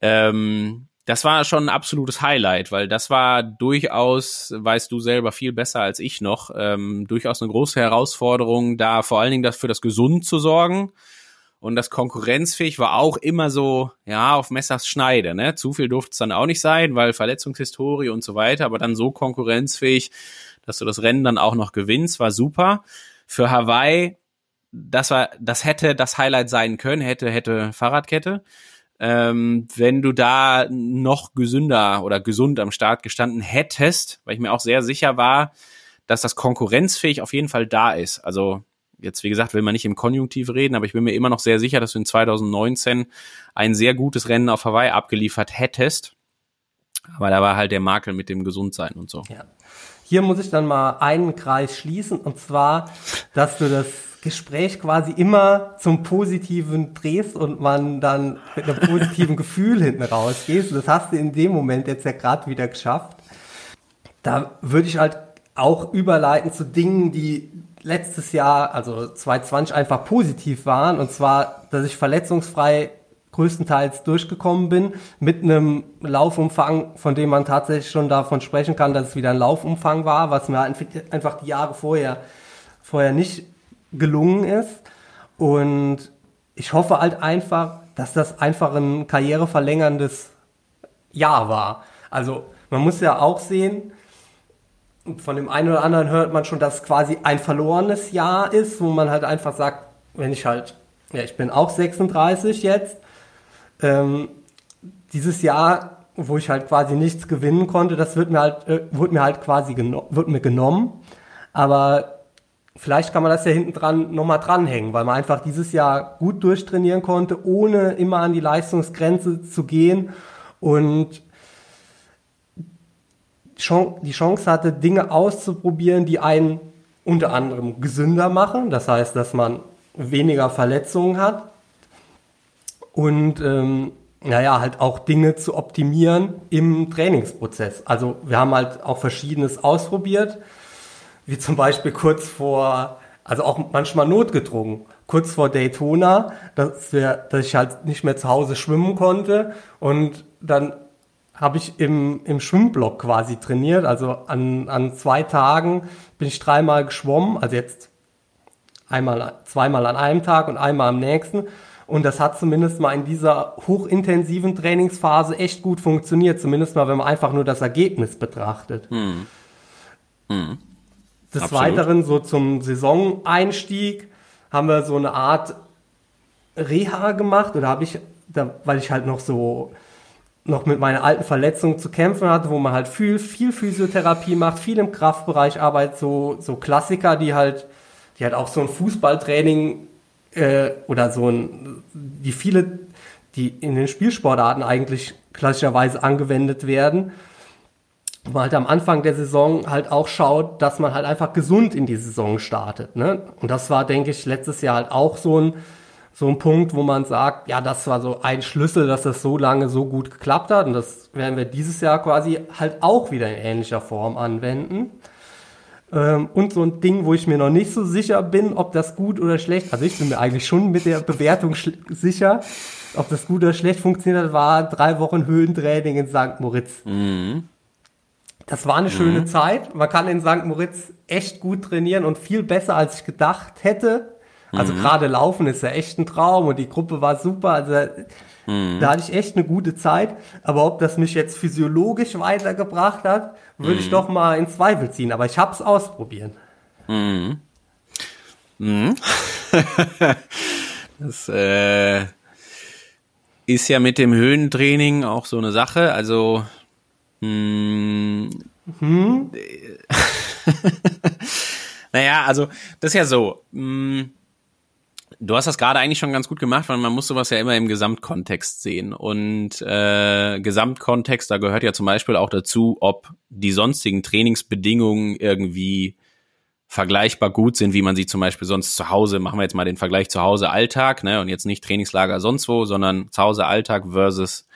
ähm, das war schon ein absolutes Highlight, weil das war durchaus, weißt du selber viel besser als ich noch, ähm, durchaus eine große Herausforderung, da vor allen Dingen das für das Gesund zu sorgen und das konkurrenzfähig war auch immer so, ja, auf Messers Schneide, ne? Zu viel durfte es dann auch nicht sein, weil Verletzungshistorie und so weiter, aber dann so konkurrenzfähig, dass du das Rennen dann auch noch gewinnst, war super. Für Hawaii, das war, das hätte das Highlight sein können, hätte, hätte Fahrradkette. Ähm, wenn du da noch gesünder oder gesund am Start gestanden hättest, weil ich mir auch sehr sicher war, dass das konkurrenzfähig auf jeden Fall da ist. Also jetzt, wie gesagt, will man nicht im Konjunktiv reden, aber ich bin mir immer noch sehr sicher, dass du in 2019 ein sehr gutes Rennen auf Hawaii abgeliefert hättest. Aber da war halt der Makel mit dem Gesundsein und so. Ja. Hier muss ich dann mal einen Kreis schließen und zwar, dass du das Gespräch quasi immer zum Positiven drehst und man dann mit einem positiven Gefühl hinten rausgehst. Das hast du in dem Moment jetzt ja gerade wieder geschafft. Da würde ich halt auch überleiten zu Dingen, die letztes Jahr, also 2020, einfach positiv waren. Und zwar, dass ich verletzungsfrei größtenteils durchgekommen bin mit einem Laufumfang, von dem man tatsächlich schon davon sprechen kann, dass es wieder ein Laufumfang war, was mir einfach die Jahre vorher, vorher nicht gelungen ist. Und ich hoffe halt einfach, dass das einfach ein karriereverlängerndes Jahr war. Also man muss ja auch sehen, von dem einen oder anderen hört man schon, dass es quasi ein verlorenes Jahr ist, wo man halt einfach sagt, wenn ich halt, ja, ich bin auch 36 jetzt, ähm, dieses Jahr, wo ich halt quasi nichts gewinnen konnte, das wird mir halt, äh, wird mir halt quasi geno wird mir genommen. Aber vielleicht kann man das ja hinten dran nochmal dranhängen, weil man einfach dieses Jahr gut durchtrainieren konnte, ohne immer an die Leistungsgrenze zu gehen und die Chance hatte, Dinge auszuprobieren, die einen unter anderem gesünder machen. Das heißt, dass man weniger Verletzungen hat und ähm, naja, halt auch Dinge zu optimieren im Trainingsprozess. Also wir haben halt auch Verschiedenes ausprobiert, wie zum Beispiel kurz vor, also auch manchmal notgedrungen, kurz vor Daytona, dass, wir, dass ich halt nicht mehr zu Hause schwimmen konnte und dann habe ich im, im Schwimmblock quasi trainiert. Also an, an zwei Tagen bin ich dreimal geschwommen, also jetzt einmal, zweimal an einem Tag und einmal am nächsten. Und das hat zumindest mal in dieser hochintensiven Trainingsphase echt gut funktioniert. Zumindest mal, wenn man einfach nur das Ergebnis betrachtet. Hm. Hm. Des Absolut. Weiteren, so zum Saisoneinstieg, haben wir so eine Art Reha gemacht. Oder habe ich, da, weil ich halt noch so noch mit meiner alten Verletzung zu kämpfen hatte, wo man halt viel, viel Physiotherapie macht, viel im Kraftbereich arbeitet, so, so Klassiker, die halt, die halt auch so ein Fußballtraining äh, oder so ein, die viele, die in den Spielsportarten eigentlich klassischerweise angewendet werden, wo man halt am Anfang der Saison halt auch schaut, dass man halt einfach gesund in die Saison startet. Ne? Und das war, denke ich, letztes Jahr halt auch so ein, so ein Punkt, wo man sagt, ja, das war so ein Schlüssel, dass das so lange so gut geklappt hat. Und das werden wir dieses Jahr quasi halt auch wieder in ähnlicher Form anwenden. Ähm, und so ein Ding, wo ich mir noch nicht so sicher bin, ob das gut oder schlecht, also ich bin mir eigentlich schon mit der Bewertung sicher, ob das gut oder schlecht funktioniert hat, war drei Wochen Höhentraining in St. Moritz. Mhm. Das war eine mhm. schöne Zeit. Man kann in St. Moritz echt gut trainieren und viel besser, als ich gedacht hätte. Also mhm. gerade Laufen ist ja echt ein Traum und die Gruppe war super. Also mhm. da hatte ich echt eine gute Zeit. Aber ob das mich jetzt physiologisch weitergebracht hat, würde mhm. ich doch mal in Zweifel ziehen. Aber ich habe es ausprobiert. Mhm. Mhm. das äh, ist ja mit dem Höhentraining auch so eine Sache. Also mh, hm? naja, also das ist ja so. Mh, Du hast das gerade eigentlich schon ganz gut gemacht, weil man muss sowas ja immer im Gesamtkontext sehen. Und äh, Gesamtkontext, da gehört ja zum Beispiel auch dazu, ob die sonstigen Trainingsbedingungen irgendwie vergleichbar gut sind, wie man sie zum Beispiel sonst zu Hause, machen wir jetzt mal den Vergleich zu Hause Alltag, ne, und jetzt nicht Trainingslager sonst wo, sondern zu Hause Alltag versus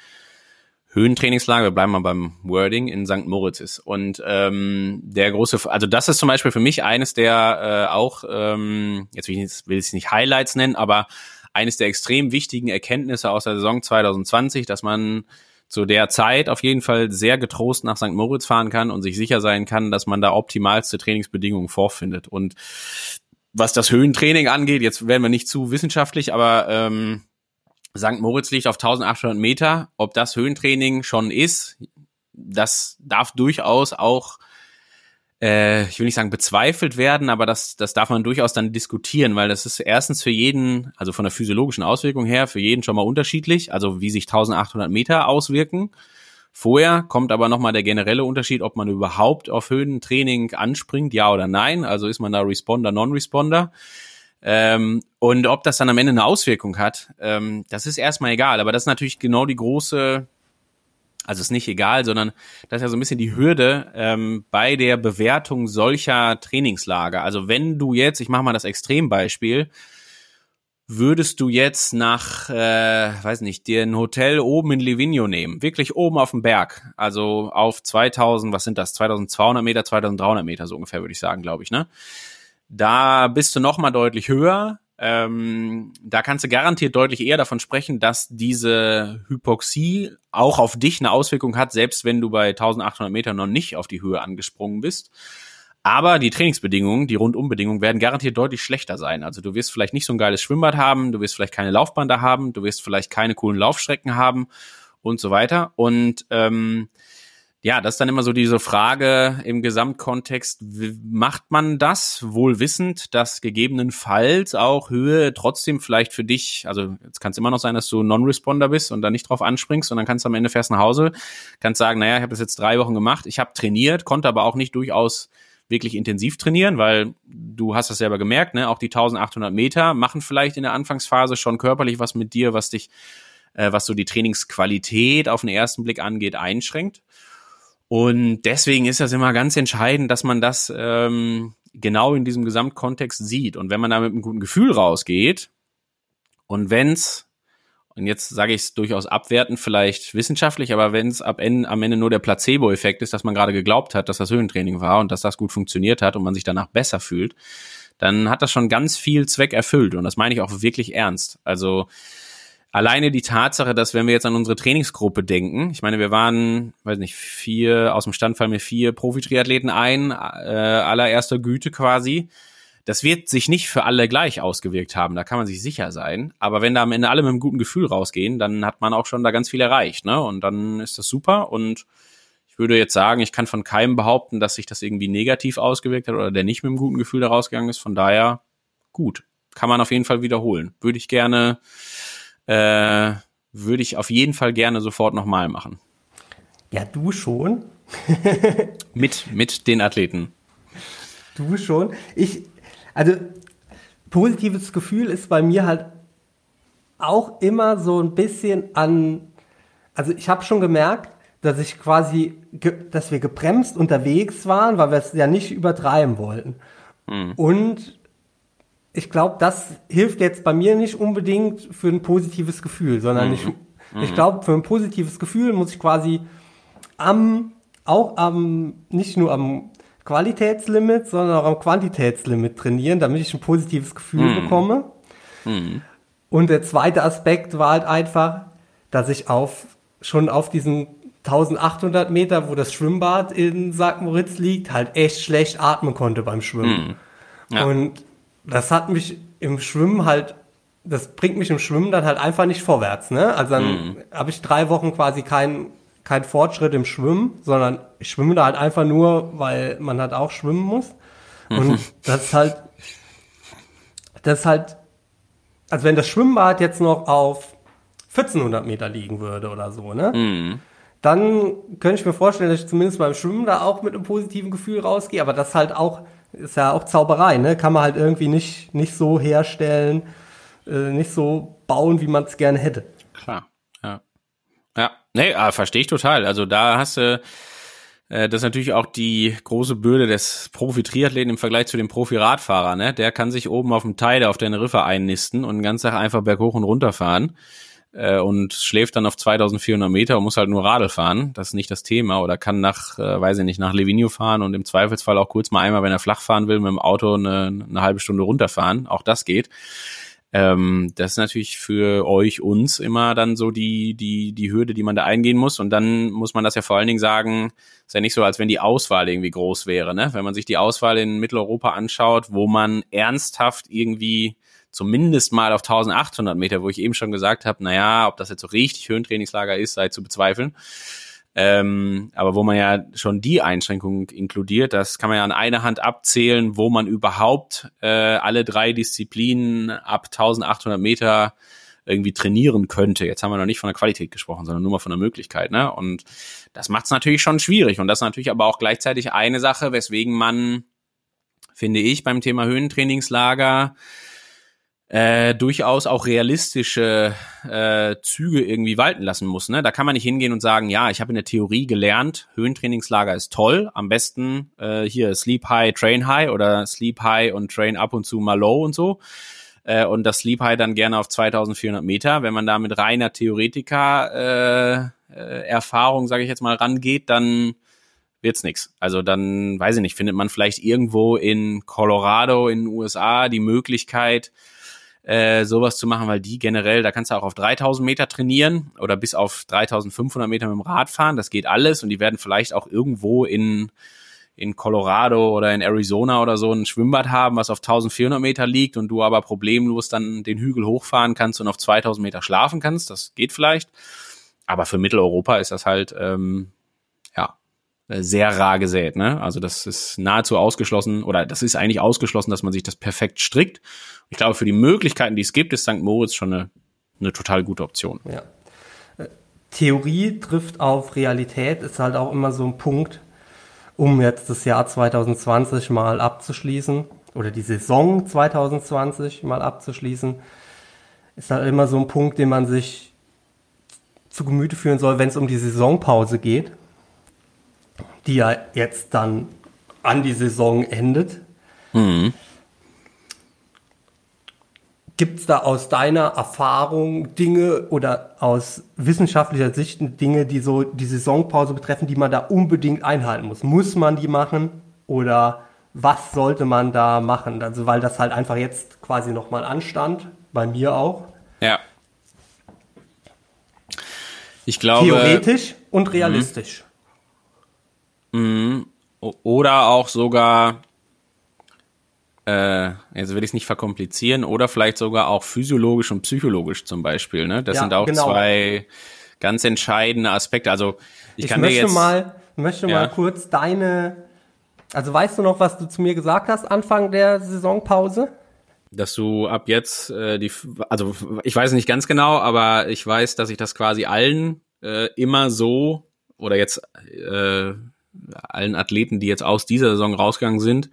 Höhentrainingslager, wir bleiben mal beim Wording, in St. Moritz ist. Und ähm, der große, also das ist zum Beispiel für mich eines der äh, auch, ähm, jetzt will ich, es nicht Highlights nennen, aber eines der extrem wichtigen Erkenntnisse aus der Saison 2020, dass man zu der Zeit auf jeden Fall sehr getrost nach St. Moritz fahren kann und sich sicher sein kann, dass man da optimalste Trainingsbedingungen vorfindet. Und was das Höhentraining angeht, jetzt werden wir nicht zu wissenschaftlich, aber ähm, St. Moritz liegt auf 1800 Meter. Ob das Höhentraining schon ist, das darf durchaus auch, äh, ich will nicht sagen bezweifelt werden, aber das, das darf man durchaus dann diskutieren, weil das ist erstens für jeden, also von der physiologischen Auswirkung her, für jeden schon mal unterschiedlich, also wie sich 1800 Meter auswirken. Vorher kommt aber nochmal der generelle Unterschied, ob man überhaupt auf Höhentraining anspringt, ja oder nein. Also ist man da Responder, Non-Responder. Ähm, und ob das dann am Ende eine Auswirkung hat, ähm, das ist erstmal egal. Aber das ist natürlich genau die große, also ist nicht egal, sondern das ist ja so ein bisschen die Hürde ähm, bei der Bewertung solcher Trainingslager. Also wenn du jetzt, ich mache mal das Extrembeispiel, würdest du jetzt nach, äh, weiß nicht, dir ein Hotel oben in Livigno nehmen, wirklich oben auf dem Berg, also auf 2000, was sind das, 2200 Meter, 2300 Meter so ungefähr, würde ich sagen, glaube ich, ne? Da bist du noch mal deutlich höher. Ähm, da kannst du garantiert deutlich eher davon sprechen, dass diese Hypoxie auch auf dich eine Auswirkung hat, selbst wenn du bei 1800 Metern noch nicht auf die Höhe angesprungen bist. Aber die Trainingsbedingungen, die Rundumbedingungen werden garantiert deutlich schlechter sein. Also du wirst vielleicht nicht so ein geiles Schwimmbad haben, du wirst vielleicht keine Laufbahn da haben, du wirst vielleicht keine coolen Laufstrecken haben und so weiter. Und ähm, ja, das ist dann immer so diese Frage im Gesamtkontext, macht man das wohl wissend, dass gegebenenfalls auch Höhe trotzdem vielleicht für dich, also jetzt kann es immer noch sein, dass du Non-Responder bist und da nicht drauf anspringst und dann kannst du am Ende fährst nach Hause, kannst sagen, naja, ich habe das jetzt drei Wochen gemacht, ich habe trainiert, konnte aber auch nicht durchaus wirklich intensiv trainieren, weil du hast das selber gemerkt, ne? auch die 1800 Meter machen vielleicht in der Anfangsphase schon körperlich was mit dir, was dich, äh, was so die Trainingsqualität auf den ersten Blick angeht, einschränkt. Und deswegen ist das immer ganz entscheidend, dass man das ähm, genau in diesem Gesamtkontext sieht. Und wenn man da mit einem guten Gefühl rausgeht und wenn's und jetzt sage ich es durchaus abwertend, vielleicht wissenschaftlich, aber wenn es am Ende nur der Placebo-Effekt ist, dass man gerade geglaubt hat, dass das Höhentraining war und dass das gut funktioniert hat und man sich danach besser fühlt, dann hat das schon ganz viel Zweck erfüllt. Und das meine ich auch wirklich ernst. Also alleine die Tatsache, dass wenn wir jetzt an unsere Trainingsgruppe denken, ich meine, wir waren, weiß nicht, vier, aus dem Stand fallen mir vier Profi-Triathleten ein, äh, allererster Güte quasi. Das wird sich nicht für alle gleich ausgewirkt haben, da kann man sich sicher sein. Aber wenn da am Ende alle mit einem guten Gefühl rausgehen, dann hat man auch schon da ganz viel erreicht, ne? Und dann ist das super. Und ich würde jetzt sagen, ich kann von keinem behaupten, dass sich das irgendwie negativ ausgewirkt hat oder der nicht mit einem guten Gefühl da rausgegangen ist. Von daher gut. Kann man auf jeden Fall wiederholen. Würde ich gerne äh, würde ich auf jeden Fall gerne sofort nochmal machen. Ja, du schon. mit, mit den Athleten. Du schon. Ich, also, positives Gefühl ist bei mir halt auch immer so ein bisschen an, also ich habe schon gemerkt, dass ich quasi, dass wir gebremst unterwegs waren, weil wir es ja nicht übertreiben wollten. Mhm. Und ich glaube, das hilft jetzt bei mir nicht unbedingt für ein positives Gefühl, sondern mhm. ich, ich mhm. glaube, für ein positives Gefühl muss ich quasi am, auch am, nicht nur am Qualitätslimit, sondern auch am Quantitätslimit trainieren, damit ich ein positives Gefühl mhm. bekomme. Mhm. Und der zweite Aspekt war halt einfach, dass ich auf, schon auf diesen 1800 Meter, wo das Schwimmbad in St. Moritz liegt, halt echt schlecht atmen konnte beim Schwimmen. Mhm. Ja. Und das hat mich im Schwimmen halt, das bringt mich im Schwimmen dann halt einfach nicht vorwärts. Ne? Also dann mhm. habe ich drei Wochen quasi keinen kein Fortschritt im Schwimmen, sondern ich schwimme da halt einfach nur, weil man halt auch schwimmen muss. Und mhm. das ist halt, das ist halt, also wenn das Schwimmbad jetzt noch auf 1400 Meter liegen würde oder so, ne? Mhm. Dann könnte ich mir vorstellen, dass ich zumindest beim Schwimmen da auch mit einem positiven Gefühl rausgehe, aber das halt auch ist ja auch Zauberei, ne? Kann man halt irgendwie nicht, nicht so herstellen, äh, nicht so bauen, wie man es gerne hätte. Klar, ja. Ja, nee, ah, verstehe ich total. Also da hast du, äh, das ist natürlich auch die große Bürde des Profi-Triathleten im Vergleich zu dem Profi-Radfahrer, ne? Der kann sich oben auf dem Teide auf der Riffe einnisten und den ganzen Tag einfach berghoch und runter fahren äh, und schläft dann auf 2400 Meter und muss halt nur Radl fahren. Das ist nicht das Thema. Oder kann nach, äh, weiß ich nicht, nach Levinio fahren und im Zweifelsfall auch kurz mal einmal, wenn er flach fahren will, mit dem Auto eine, eine halbe Stunde runterfahren. Auch das geht. Ähm, das ist natürlich für euch, uns immer dann so die, die, die Hürde, die man da eingehen muss. Und dann muss man das ja vor allen Dingen sagen, ist ja nicht so, als wenn die Auswahl irgendwie groß wäre. Ne? Wenn man sich die Auswahl in Mitteleuropa anschaut, wo man ernsthaft irgendwie zumindest mal auf 1800 Meter, wo ich eben schon gesagt habe, naja, ob das jetzt so richtig Höhentrainingslager ist, sei zu bezweifeln. Ähm, aber wo man ja schon die Einschränkung inkludiert, das kann man ja an einer Hand abzählen, wo man überhaupt äh, alle drei Disziplinen ab 1800 Meter irgendwie trainieren könnte. Jetzt haben wir noch nicht von der Qualität gesprochen, sondern nur mal von der Möglichkeit. Ne? Und das macht es natürlich schon schwierig. Und das ist natürlich aber auch gleichzeitig eine Sache, weswegen man, finde ich, beim Thema Höhentrainingslager äh, durchaus auch realistische äh, Züge irgendwie walten lassen muss. Ne? Da kann man nicht hingehen und sagen, ja, ich habe in der Theorie gelernt, Höhentrainingslager ist toll, am besten äh, hier Sleep High, Train High oder Sleep High und Train ab und zu mal Low und so. Äh, und das Sleep High dann gerne auf 2400 Meter. Wenn man da mit reiner Theoretiker äh, äh, Erfahrung, sage ich jetzt mal, rangeht, dann wird's nix. Also dann, weiß ich nicht, findet man vielleicht irgendwo in Colorado in den USA die Möglichkeit, äh, sowas zu machen, weil die generell, da kannst du auch auf 3000 Meter trainieren oder bis auf 3500 Meter mit dem Rad fahren. Das geht alles und die werden vielleicht auch irgendwo in in Colorado oder in Arizona oder so ein Schwimmbad haben, was auf 1400 Meter liegt und du aber problemlos dann den Hügel hochfahren kannst und auf 2000 Meter schlafen kannst. Das geht vielleicht. Aber für Mitteleuropa ist das halt ähm, äh, sehr rar gesät. Ne? Also das ist nahezu ausgeschlossen oder das ist eigentlich ausgeschlossen, dass man sich das perfekt strickt. Ich glaube, für die Möglichkeiten, die es gibt, ist St. Moritz schon eine, eine total gute Option. Ja. Äh, Theorie trifft auf Realität, ist halt auch immer so ein Punkt, um jetzt das Jahr 2020 mal abzuschließen oder die Saison 2020 mal abzuschließen, ist halt immer so ein Punkt, den man sich zu Gemüte führen soll, wenn es um die Saisonpause geht die ja jetzt dann an die Saison endet. Mhm. Gibt es da aus deiner Erfahrung Dinge oder aus wissenschaftlicher Sicht Dinge, die so die Saisonpause betreffen, die man da unbedingt einhalten muss? Muss man die machen oder was sollte man da machen? Also weil das halt einfach jetzt quasi nochmal anstand, bei mir auch. Ja. Ich glaube. Theoretisch und realistisch. Mhm. Oder auch sogar, äh, jetzt will ich es nicht verkomplizieren, oder vielleicht sogar auch physiologisch und psychologisch zum Beispiel. Ne? Das Ja, sind auch genau. zwei ganz entscheidende Aspekte. Also ich, Ich, kann dir möchte jetzt. mal, möchte Ja. mal kurz deine, also weißt du noch, was du zu mir gesagt hast Anfang der Saisonpause? dass du ab jetzt äh, die, also ich weiß nicht ganz genau, aber ich weiß, dass ich das quasi allen äh, immer so oder jetzt äh, allen Athleten, die jetzt aus dieser Saison rausgegangen sind,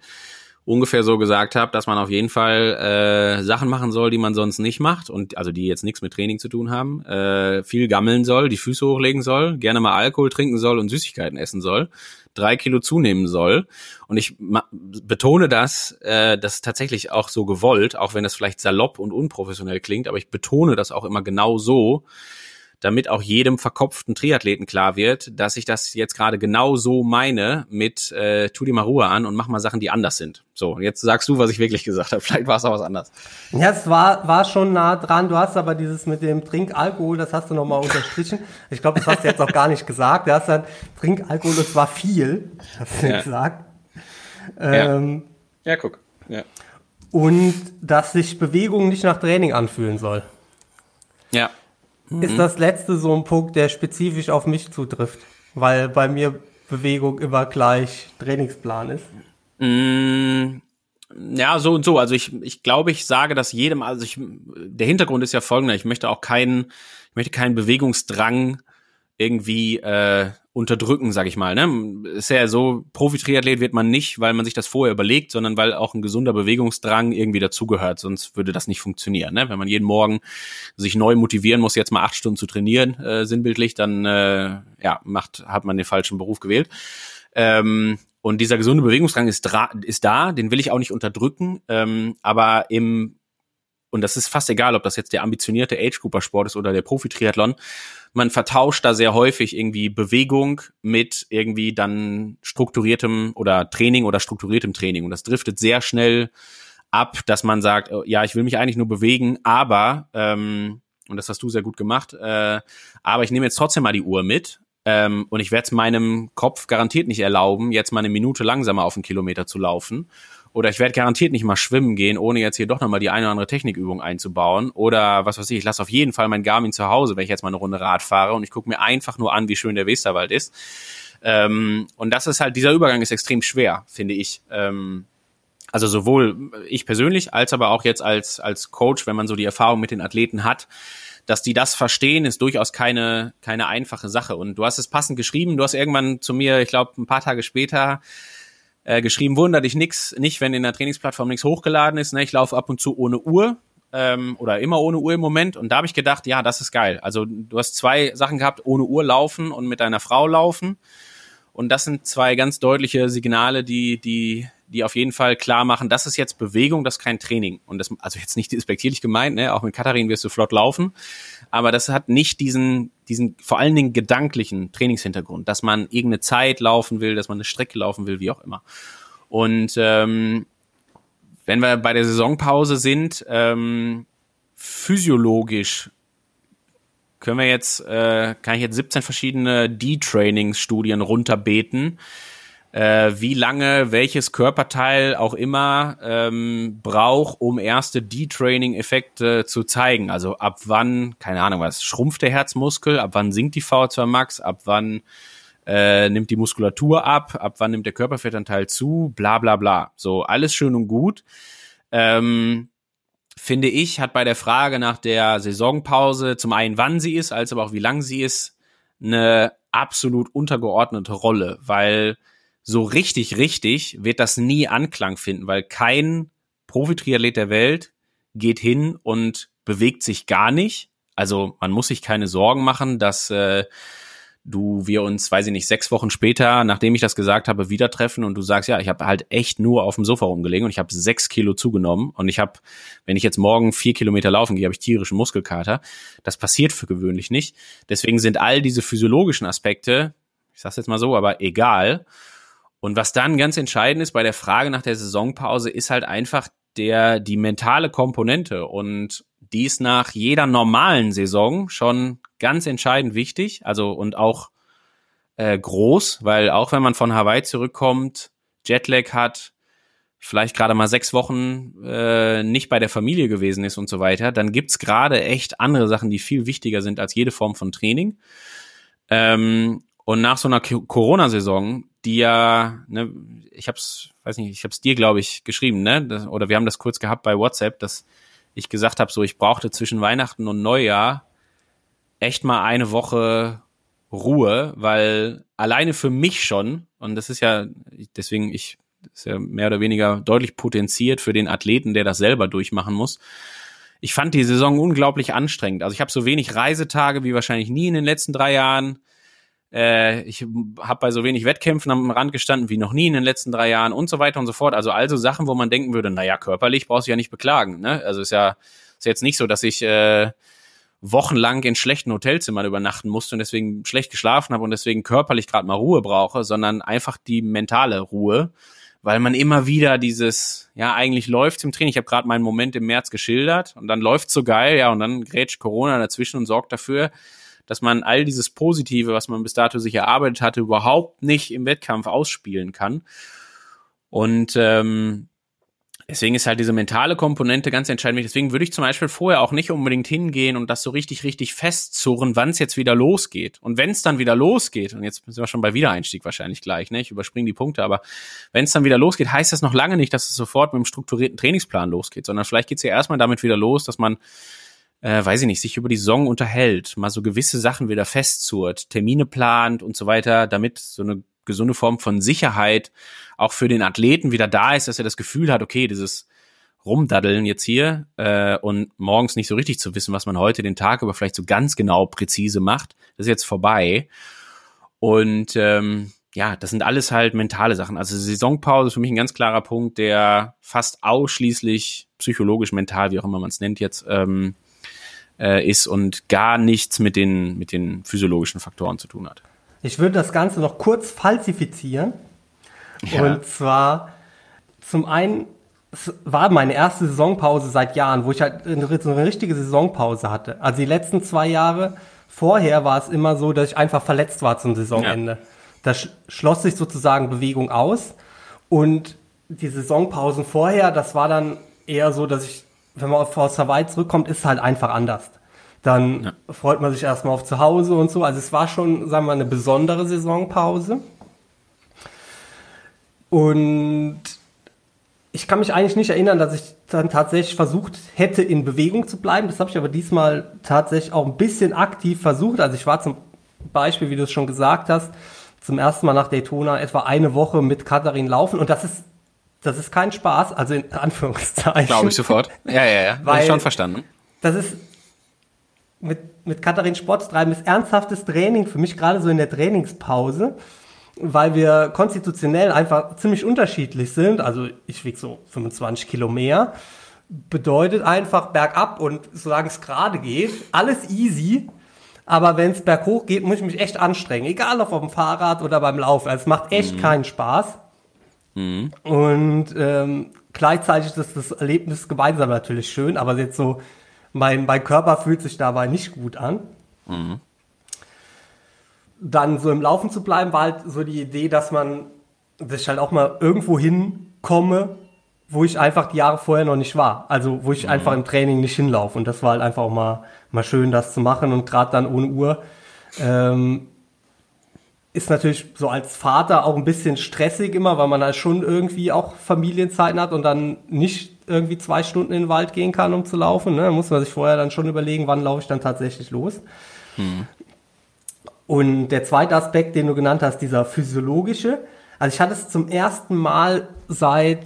ungefähr so gesagt habe, dass man auf jeden Fall äh, Sachen machen soll, die man sonst nicht macht und also die jetzt nichts mit Training zu tun haben, äh, viel gammeln soll, die Füße hochlegen soll, gerne mal Alkohol trinken soll und Süßigkeiten essen soll, drei Kilo zunehmen soll. Und ich betone das, äh, das ist tatsächlich auch so gewollt, auch wenn das vielleicht salopp und unprofessionell klingt, aber ich betone das auch immer genau so, damit auch jedem verkopften Triathleten klar wird, dass ich das jetzt gerade genau so meine mit äh, tu dir mal Ruhe an und mach mal Sachen, die anders sind. So, jetzt sagst du, was ich wirklich gesagt habe. Vielleicht war es auch was anderes. Ja, es war, war schon nah dran. Du hast aber dieses mit dem Trinkalkohol, das hast du nochmal unterstrichen. Ich glaube, das hast du jetzt auch gar nicht gesagt. Du hast dann Trinkalkohol, und zwar viel, hast du Ja. gesagt. Ähm, Ja, guck. Ja. Und dass sich Bewegung nicht nach Training anfühlen soll. Ja. Mhm. Ist das letzte so ein Punkt, der spezifisch auf mich zutrifft? Weil bei mir Bewegung immer gleich Trainingsplan ist. Mm, Ja, so und so. Also ich, ich glaube, ich sage das jedem. Also ich, der Hintergrund ist ja folgender. Ich möchte auch keinen, ich möchte keinen Bewegungsdrang irgendwie äh, unterdrücken, sag ich mal. Ne? Ist ja so, Profi-Triathlet wird man nicht, weil man sich das vorher überlegt, sondern weil auch ein gesunder Bewegungsdrang irgendwie dazugehört. Sonst würde das nicht funktionieren. Ne? Wenn man jeden Morgen sich neu motivieren muss, jetzt mal acht Stunden zu trainieren, äh, sinnbildlich, dann äh, ja, macht, hat man den falschen Beruf gewählt. Ähm, und dieser gesunde Bewegungsdrang ist, ist da, den will ich auch nicht unterdrücken, ähm, aber im und das ist fast egal, ob das jetzt der ambitionierte Age-Grouper-Sport ist oder der Profi-Triathlon, man vertauscht da sehr häufig irgendwie Bewegung mit irgendwie dann strukturiertem oder Training oder strukturiertem Training. Und das driftet sehr schnell ab, dass man sagt, oh, ja, ich will mich eigentlich nur bewegen, aber, ähm, und das hast du sehr gut gemacht, äh, aber ich nehme jetzt trotzdem mal die Uhr mit ähm, und ich werde es meinem Kopf garantiert nicht erlauben, jetzt mal eine Minute langsamer auf einen Kilometer zu laufen. Oder ich werde garantiert nicht mal schwimmen gehen, ohne jetzt hier doch nochmal die eine oder andere Technikübung einzubauen. Oder was weiß ich, ich lasse auf jeden Fall mein Garmin zu Hause, wenn ich jetzt mal eine Runde Rad fahre und ich gucke mir einfach nur an, wie schön der Westerwald ist. Ähm, und das ist halt, dieser Übergang ist extrem schwer, finde ich. Ähm, also sowohl ich persönlich als aber auch jetzt als, als Coach, wenn man so die Erfahrung mit den Athleten hat, dass die das verstehen, ist durchaus keine, keine einfache Sache. Und du hast es passend geschrieben. Du hast irgendwann zu mir, ich glaube, ein paar Tage später äh, geschrieben, wunder dich nix, nicht, wenn in der Trainingsplattform nichts hochgeladen ist. Ne? Ich laufe ab und zu ohne Uhr ähm, oder immer ohne Uhr im Moment. Und da habe ich gedacht, ja, das ist geil. Also du hast zwei Sachen gehabt, ohne Uhr laufen und mit deiner Frau laufen. Und das sind zwei ganz deutliche Signale, die, die, die auf jeden Fall klar machen, das ist jetzt Bewegung, das ist kein Training. Und das, also jetzt nicht despektierlich gemeint, ne? auch mit Katharin wirst du flott laufen. Aber das hat nicht diesen, diesen vor allen Dingen gedanklichen Trainingshintergrund, dass man irgendeine Zeit laufen will, dass man eine Strecke laufen will, wie auch immer. Und ähm, wenn wir bei der Saisonpause sind, ähm, physiologisch können wir jetzt, äh, kann ich jetzt 17 verschiedene D-Trainingsstudien runterbeten, äh, wie lange welches Körperteil auch immer ähm, braucht, um erste D-Training-Effekte zu zeigen. Also ab wann, keine Ahnung was, schrumpft der Herzmuskel, ab wann sinkt die V2 Max, ab wann äh, nimmt die Muskulatur ab, ab wann nimmt der Körperfettanteil zu, bla bla bla. So, alles schön und gut. Ähm, finde ich, hat bei der Frage nach der Saisonpause zum einen, wann sie ist, als aber auch wie lang sie ist, eine absolut untergeordnete Rolle, weil so richtig, richtig wird das nie Anklang finden, weil kein Profi-Triathlet der Welt geht hin und bewegt sich gar nicht. Also man muss sich keine Sorgen machen, dass äh, du wir uns, weiß ich nicht, sechs Wochen später, nachdem ich das gesagt habe, wieder treffen und du sagst, ja, ich habe halt echt nur auf dem Sofa rumgelegen und ich habe sechs Kilo zugenommen und ich habe, wenn ich jetzt morgen vier Kilometer laufen gehe, habe ich tierischen Muskelkater. Das passiert für gewöhnlich nicht. Deswegen sind all diese physiologischen Aspekte, ich sag's jetzt mal so, aber egal. Und was dann ganz entscheidend ist bei der Frage nach der Saisonpause, ist halt einfach der, die mentale Komponente und die ist nach jeder normalen Saison schon ganz entscheidend wichtig. Also und auch äh, groß, weil auch wenn man von Hawaii zurückkommt, Jetlag hat, vielleicht gerade mal sechs Wochen äh, nicht bei der Familie gewesen ist und so weiter, dann gibt's gerade echt andere Sachen, die viel wichtiger sind als jede Form von Training. Ähm, und nach so einer Corona-Saison, die ja, ne, ich hab's, weiß nicht, ich hab's dir, glaube ich, geschrieben, ne? Das, oder wir haben das kurz gehabt bei WhatsApp, dass ich gesagt habe, so ich brauchte zwischen Weihnachten und Neujahr echt mal eine Woche Ruhe, weil alleine für mich schon, und das ist ja, deswegen, ich, ist ja mehr oder weniger deutlich potenziert für den Athleten, der das selber durchmachen muss. Ich fand die Saison unglaublich anstrengend. Also ich habe so wenig Reisetage wie wahrscheinlich nie in den letzten drei Jahren. Äh, ich habe bei so wenig Wettkämpfen am Rand gestanden wie noch nie in den letzten drei Jahren und so weiter und so fort. Also also Sachen, wo man denken würde, naja, körperlich brauchst du ja nicht beklagen. Ne? Also ist ja ist jetzt nicht so, dass ich äh, wochenlang in schlechten Hotelzimmern übernachten musste und deswegen schlecht geschlafen habe und deswegen körperlich gerade mal Ruhe brauche, sondern einfach die mentale Ruhe, weil man immer wieder dieses, ja, eigentlich läuft's im Training. Ich habe gerade meinen Moment im März geschildert und dann läuft's so geil, ja, und dann grätscht Corona dazwischen und sorgt dafür, dass man all dieses Positive, was man bis dato sich erarbeitet hatte, überhaupt nicht im Wettkampf ausspielen kann. Und ähm, Deswegen ist halt diese mentale Komponente ganz entscheidend. Deswegen würde ich zum Beispiel vorher auch nicht unbedingt hingehen und das so richtig, richtig festzurren, wann es jetzt wieder losgeht. Und wenn es dann wieder losgeht, und jetzt sind wir schon bei Wiedereinstieg wahrscheinlich gleich, ne? Ich überspringe die Punkte, aber wenn es dann wieder losgeht, heißt das noch lange nicht, dass es sofort mit einem strukturierten Trainingsplan losgeht, sondern vielleicht geht es ja erstmal damit wieder los, dass man äh, weiß ich nicht, sich über die Saison unterhält, mal so gewisse Sachen wieder festzurrt, Termine plant und so weiter, damit so eine gesunde Form von Sicherheit auch für den Athleten wieder da ist, dass er das Gefühl hat, okay, dieses Rumdaddeln jetzt hier äh, und morgens nicht so richtig zu wissen, was man heute den Tag über vielleicht so ganz genau präzise macht, das ist jetzt vorbei. Und ähm, ja, das sind alles halt mentale Sachen. Also Saisonpause ist für mich ein ganz klarer Punkt, der fast ausschließlich psychologisch, mental, wie auch immer man es nennt jetzt, ähm, äh, ist und gar nichts mit den, mit den physiologischen Faktoren zu tun hat. Ich würde das Ganze noch kurz falsifizieren. Ja. Und zwar zum einen es war meine erste Saisonpause seit Jahren, wo ich halt so eine richtige Saisonpause hatte. Also die letzten zwei Jahre vorher war es immer so, dass ich einfach verletzt war zum Saisonende. Ja. Da sch schloss sich sozusagen Bewegung aus und die Saisonpausen vorher, das war dann eher so, dass ich wenn man aus Hawaii zurückkommt, ist es halt einfach anders. Dann ja. freut man sich erstmal auf zu Hause und so. Also es war schon, sagen wir mal, eine besondere Saisonpause. Und ich kann mich eigentlich nicht erinnern, dass ich dann tatsächlich versucht hätte, in Bewegung zu bleiben. Das habe ich aber diesmal tatsächlich auch ein bisschen aktiv versucht. Also ich war zum Beispiel, wie du es schon gesagt hast, zum ersten Mal nach Daytona etwa eine Woche mit Katharin laufen. Und das ist das ist kein Spaß, also in Anführungszeichen. Glaube ich sofort. Ja, ja, ja. Weil ich schon verstanden. Das ist mit, mit Katharin Sport treiben ist ernsthaftes Training für mich gerade so in der Trainingspause, weil wir konstitutionell einfach ziemlich unterschiedlich sind. Also ich wiege so 25 Kilo mehr. Bedeutet einfach bergab und solange es gerade geht, alles easy. Aber wenn es berghoch geht, muss ich mich echt anstrengen. Egal ob auf dem Fahrrad oder beim Laufen. Also es macht echt mhm. keinen Spaß. Mhm. Und ähm, gleichzeitig ist das Erlebnis gemeinsam natürlich schön, aber jetzt so, mein, mein Körper fühlt sich dabei nicht gut an. Mhm. Dann so im Laufen zu bleiben, war halt so die Idee, dass man sich halt auch mal irgendwo hinkomme, wo ich einfach die Jahre vorher noch nicht war. Also wo ich mhm. einfach im Training nicht hinlaufe. Und das war halt einfach auch mal, mal schön, das zu machen. Und gerade dann ohne Uhr ähm, ist natürlich so als Vater auch ein bisschen stressig immer, weil man halt schon irgendwie auch Familienzeiten hat und dann nicht irgendwie zwei Stunden in den Wald gehen kann, um zu laufen. Ne? Da muss man sich vorher dann schon überlegen, wann laufe ich dann tatsächlich los. Hm. Und der zweite Aspekt, den du genannt hast, dieser physiologische. Also ich hatte es zum ersten Mal seit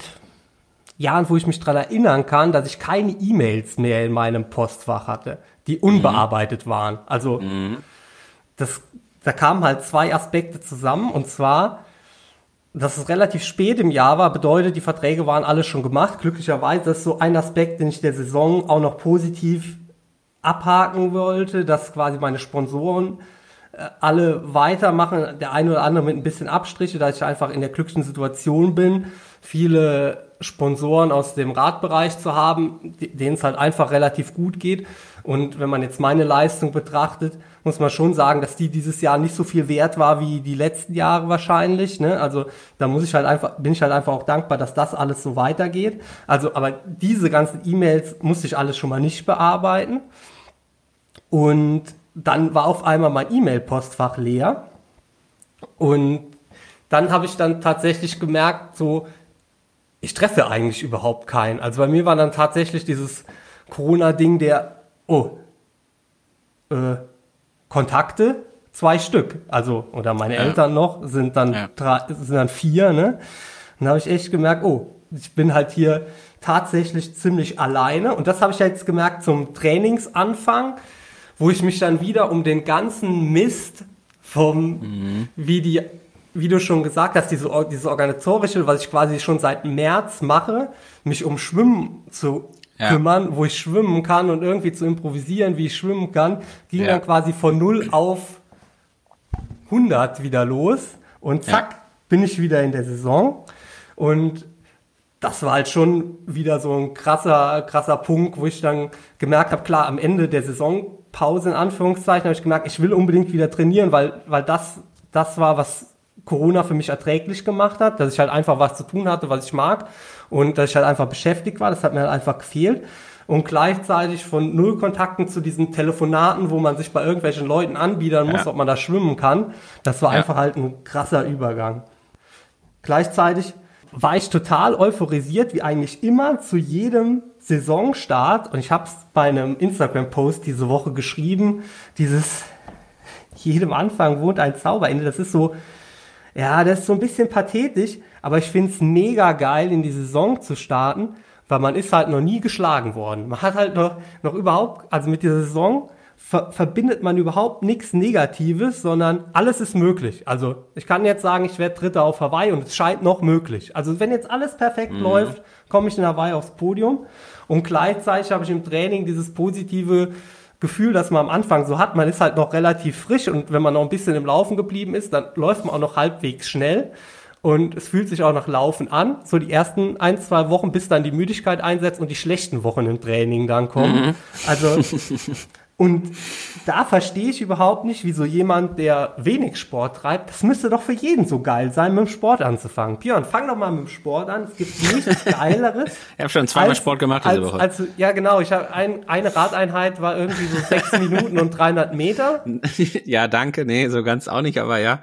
Jahren, wo ich mich daran erinnern kann, dass ich keine E-Mails mehr in meinem Postfach hatte, die unbearbeitet mhm. waren. Also mhm. das da kamen halt zwei Aspekte zusammen und zwar, dass es relativ spät im Jahr war, bedeutet, die Verträge waren alle schon gemacht. Glücklicherweise ist so ein Aspekt, den ich der Saison auch noch positiv abhaken wollte, dass quasi meine Sponsoren alle weitermachen, der eine oder andere mit ein bisschen Abstriche, da ich einfach in der glücklichen Situation bin, viele Sponsoren aus dem Radbereich zu haben, denen es halt einfach relativ gut geht. Und wenn man jetzt meine Leistung betrachtet, muss man schon sagen, dass die dieses Jahr nicht so viel wert war wie die letzten Jahre wahrscheinlich. Ne? Also da muss ich halt einfach, bin ich halt einfach auch dankbar, dass das alles so weitergeht. Also, aber diese ganzen E-Mails musste ich alles schon mal nicht bearbeiten. Und dann war auf einmal mein E-Mail-Postfach leer. Und dann habe ich dann tatsächlich gemerkt, so, ich treffe eigentlich überhaupt keinen. Also bei mir war dann tatsächlich dieses Corona-Ding der, oh, äh, Kontakte, zwei Stück. Also, oder meine ja. Eltern noch, sind dann, ja. drei, sind dann vier, ne? dann habe ich echt gemerkt, oh, ich bin halt hier tatsächlich ziemlich alleine. Und das habe ich jetzt gemerkt zum Trainingsanfang, wo ich mich dann wieder um den ganzen Mist vom, mhm. wie die wie du schon gesagt hast, diese, diese organisatorische, was ich quasi schon seit März mache, mich um Schwimmen zu ja. kümmern, wo ich schwimmen kann und irgendwie zu improvisieren, wie ich schwimmen kann, ging ja. dann quasi von 0 auf 100 wieder los und zack, ja. bin ich wieder in der Saison und das war halt schon wieder so ein krasser, krasser Punkt, wo ich dann gemerkt habe, klar, am Ende der Saisonpause in Anführungszeichen habe ich gemerkt, ich will unbedingt wieder trainieren, weil, weil das, das war, was Corona für mich erträglich gemacht hat, dass ich halt einfach was zu tun hatte, was ich mag und dass ich halt einfach beschäftigt war. Das hat mir halt einfach gefehlt. Und gleichzeitig von null Kontakten zu diesen Telefonaten, wo man sich bei irgendwelchen Leuten anbiedern muss, ja. ob man da schwimmen kann. Das war ja. einfach halt ein krasser Übergang. Gleichzeitig war ich total euphorisiert, wie eigentlich immer zu jedem Saisonstart. Und ich habe es bei einem Instagram-Post diese Woche geschrieben, dieses jedem Anfang wohnt ein Zauberende. Das ist so, ja, das ist so ein bisschen pathetisch, aber ich finde es mega geil, in die Saison zu starten, weil man ist halt noch nie geschlagen worden. Man hat halt noch, noch überhaupt, also mit dieser Saison ver verbindet man überhaupt nichts Negatives, sondern alles ist möglich. Also ich kann jetzt sagen, ich werde Dritter auf Hawaii und es scheint noch möglich. Also wenn jetzt alles perfekt mhm. läuft, komme ich in Hawaii aufs Podium und gleichzeitig habe ich im Training dieses positive Gefühl, das man am Anfang so hat. Man ist halt noch relativ frisch und wenn man noch ein bisschen im Laufen geblieben ist, dann läuft man auch noch halbwegs schnell. Und es fühlt sich auch nach Laufen an. So die ersten ein, zwei Wochen, bis dann die Müdigkeit einsetzt und die schlechten Wochen im Training dann kommen. Mhm. Also Und da verstehe ich überhaupt nicht, wieso jemand, der wenig Sport treibt, das müsste doch für jeden so geil sein, mit dem Sport anzufangen. Björn, fang doch mal mit dem Sport an. Es gibt nichts Geileres. ich habe schon zweimal als, Sport gemacht diese als, Woche. Als, ja, genau. Ich habe ein, eine Radeinheit war irgendwie so sechs Minuten und 300 Meter. ja, danke. Nee, so ganz auch nicht, aber ja.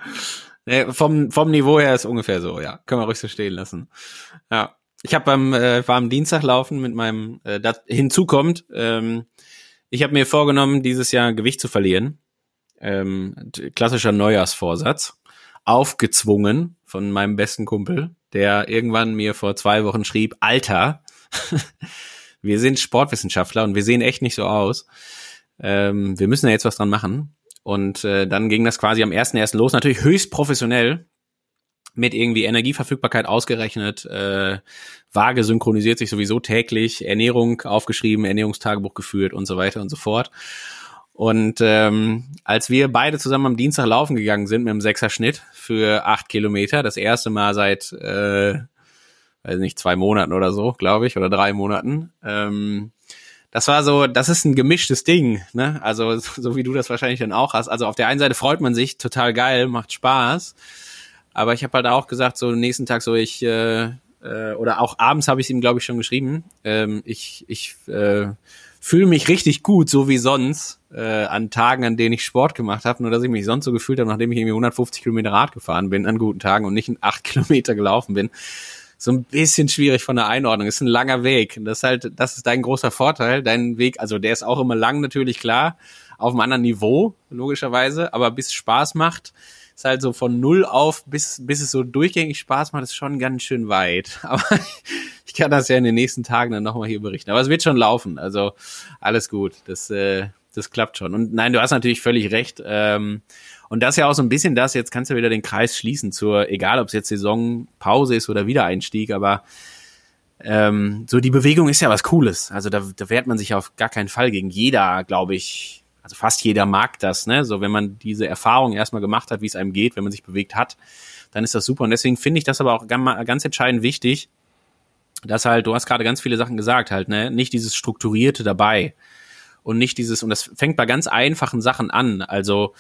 Nee, vom, vom Niveau her ist ungefähr so, ja. Können wir ruhig so stehen lassen. Ja. Ich habe beim äh, war am Dienstag laufen mit meinem äh, das hinzukommt, ähm, ich habe mir vorgenommen, dieses Jahr Gewicht zu verlieren. Ähm, klassischer Neujahrsvorsatz. Aufgezwungen von meinem besten Kumpel, der irgendwann mir vor zwei Wochen schrieb, Alter, wir sind Sportwissenschaftler und wir sehen echt nicht so aus. Ähm, wir müssen ja jetzt was dran machen. Und äh, dann ging das quasi am 1.1. los, natürlich höchst professionell mit irgendwie Energieverfügbarkeit ausgerechnet, äh, Waage synchronisiert sich sowieso täglich, Ernährung aufgeschrieben, Ernährungstagebuch geführt und so weiter und so fort. Und ähm, als wir beide zusammen am Dienstag laufen gegangen sind mit einem Sechser-Schnitt für acht Kilometer, das erste Mal seit, äh, weiß nicht, zwei Monaten oder so, glaube ich, oder drei Monaten, ähm, das war so, das ist ein gemischtes Ding, ne? Also so wie du das wahrscheinlich dann auch hast. Also auf der einen Seite freut man sich, total geil, macht Spaß. Aber ich habe halt auch gesagt, so nächsten Tag so, ich, äh, äh, oder auch abends habe ich ihm, glaube ich, schon geschrieben, ähm, ich, ich äh, fühle mich richtig gut, so wie sonst, äh, an Tagen, an denen ich Sport gemacht habe, nur dass ich mich sonst so gefühlt habe, nachdem ich irgendwie 150 Kilometer Rad gefahren bin, an guten Tagen und nicht acht Kilometer gelaufen bin. So ein bisschen schwierig von der Einordnung. ist ein langer Weg. Das ist halt, das ist dein großer Vorteil. Dein Weg, also der ist auch immer lang natürlich klar, auf einem anderen Niveau, logischerweise, aber bis Spaß macht, ist halt so von null auf bis, bis es so durchgängig Spaß macht, ist schon ganz schön weit. Aber ich kann das ja in den nächsten Tagen dann nochmal hier berichten. Aber es wird schon laufen. Also alles gut. Das, äh, das klappt schon. Und nein, du hast natürlich völlig recht. Ähm, und das ist ja auch so ein bisschen das, jetzt kannst du wieder den Kreis schließen zur, egal ob es jetzt Saisonpause ist oder Wiedereinstieg, aber ähm, so die Bewegung ist ja was Cooles. Also da, da wehrt man sich auf gar keinen Fall gegen. Jeder, glaube ich, also fast jeder mag das, ne? So, wenn man diese Erfahrung erstmal gemacht hat, wie es einem geht, wenn man sich bewegt hat, dann ist das super. Und deswegen finde ich das aber auch ganz entscheidend wichtig, dass halt, du hast gerade ganz viele Sachen gesagt, halt, ne? Nicht dieses Strukturierte dabei. Und nicht dieses, und das fängt bei ganz einfachen Sachen an. Also,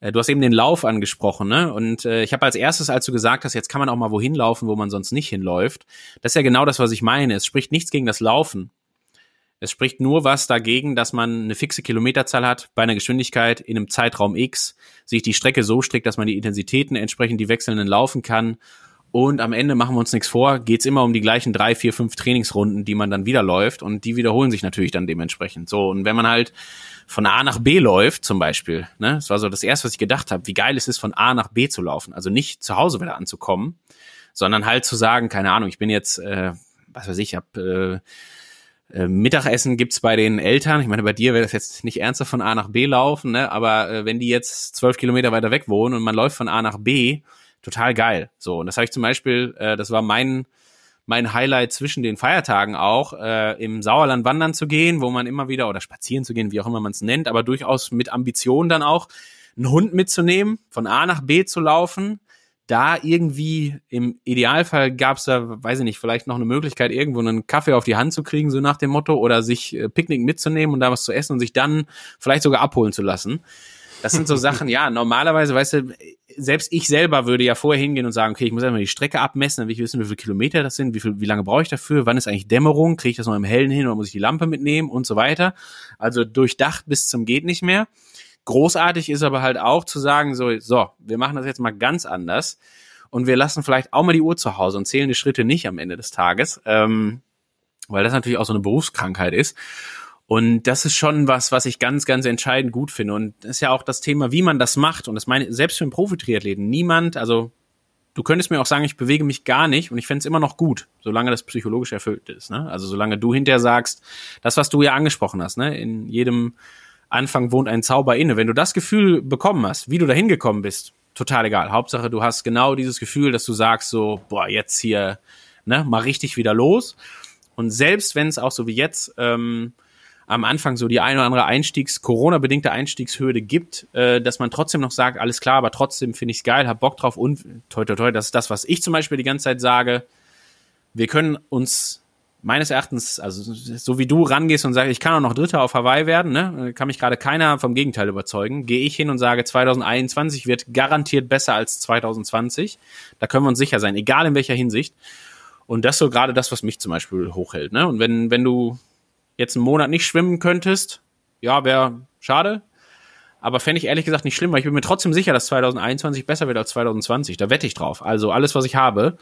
Du hast eben den Lauf angesprochen, ne? Und äh, ich habe als erstes, als du gesagt hast, jetzt kann man auch mal wohin laufen, wo man sonst nicht hinläuft, das ist ja genau das, was ich meine. Es spricht nichts gegen das Laufen. Es spricht nur was dagegen, dass man eine fixe Kilometerzahl hat bei einer Geschwindigkeit in einem Zeitraum X, sich die Strecke so strickt, dass man die Intensitäten entsprechend die wechselnden laufen kann. Und am Ende machen wir uns nichts vor, geht's immer um die gleichen drei, vier, fünf Trainingsrunden, die man dann wieder läuft und die wiederholen sich natürlich dann dementsprechend. So, und wenn man halt von A nach B läuft, zum Beispiel, ne, das war so das erste, was ich gedacht habe, wie geil es ist, von A nach B zu laufen. Also nicht zu Hause wieder anzukommen, sondern halt zu sagen, keine Ahnung, ich bin jetzt, äh, was weiß ich, ich hab äh, äh, Mittagessen gibt's bei den Eltern. Ich meine, bei dir wäre das jetzt nicht ernsthaft von A nach B laufen, ne? aber äh, wenn die jetzt zwölf Kilometer weiter weg wohnen und man läuft von A nach B, total geil. So, und das habe ich zum Beispiel, äh, das war mein mein Highlight zwischen den Feiertagen auch, äh, im Sauerland wandern zu gehen, wo man immer wieder, oder spazieren zu gehen, wie auch immer man es nennt, aber durchaus mit Ambition dann auch, einen Hund mitzunehmen, von A nach B zu laufen, da irgendwie im Idealfall gab es da, weiß ich nicht, vielleicht noch eine Möglichkeit, irgendwo einen Kaffee auf die Hand zu kriegen, so nach dem Motto, oder sich äh, Picknick mitzunehmen und da was zu essen und sich dann vielleicht sogar abholen zu lassen. Das sind so Sachen, ja, normalerweise, weißt du, selbst ich selber würde ja vorher hingehen und sagen, okay, ich muss einmal die Strecke abmessen, dann will ich wissen, wie viele Kilometer das sind, wie, viel, wie lange brauche ich dafür, wann ist eigentlich Dämmerung, kriege ich das noch im Hellen hin oder muss ich die Lampe mitnehmen und so weiter. Also durchdacht bis zum geht nicht mehr. Großartig ist aber halt auch zu sagen, so, so, wir machen das jetzt mal ganz anders und wir lassen vielleicht auch mal die Uhr zu Hause und zählen die Schritte nicht am Ende des Tages, ähm, weil das natürlich auch so eine Berufskrankheit ist. Und das ist schon was, was ich ganz, ganz entscheidend gut finde. Und ist ja auch das Thema, wie man das macht. Und das meine, selbst für einen Profi-Triathleten, niemand, also du könntest mir auch sagen, ich bewege mich gar nicht und ich fände es immer noch gut, solange das psychologisch erfüllt ist. Ne? Also solange du hinterher sagst, das, was du ja angesprochen hast, ne? in jedem Anfang wohnt ein Zauber inne. Wenn du das Gefühl bekommen hast, wie du da hingekommen bist, total egal. Hauptsache, du hast genau dieses Gefühl, dass du sagst so, boah, jetzt hier, ne, mal richtig wieder los. Und selbst wenn es auch so wie jetzt ähm, am Anfang so die eine oder andere Einstiegs, Corona-bedingte Einstiegshürde gibt, äh, dass man trotzdem noch sagt, alles klar, aber trotzdem finde ich es geil, hab Bock drauf und toi toi toi, das ist das, was ich zum Beispiel die ganze Zeit sage. Wir können uns meines Erachtens, also so wie du rangehst und sagst, ich kann auch noch Dritter auf Hawaii werden, ne, kann mich gerade keiner vom Gegenteil überzeugen, gehe ich hin und sage, 2021 wird garantiert besser als 2020. Da können wir uns sicher sein, egal in welcher Hinsicht. Und das so gerade das, was mich zum Beispiel hochhält. Ne? Und wenn, wenn du jetzt einen Monat nicht schwimmen könntest, ja, wäre schade. Aber fände ich ehrlich gesagt nicht schlimm, weil ich bin mir trotzdem sicher, dass 2021 besser wird als 2020. Da wette ich drauf. Also alles, was ich habe.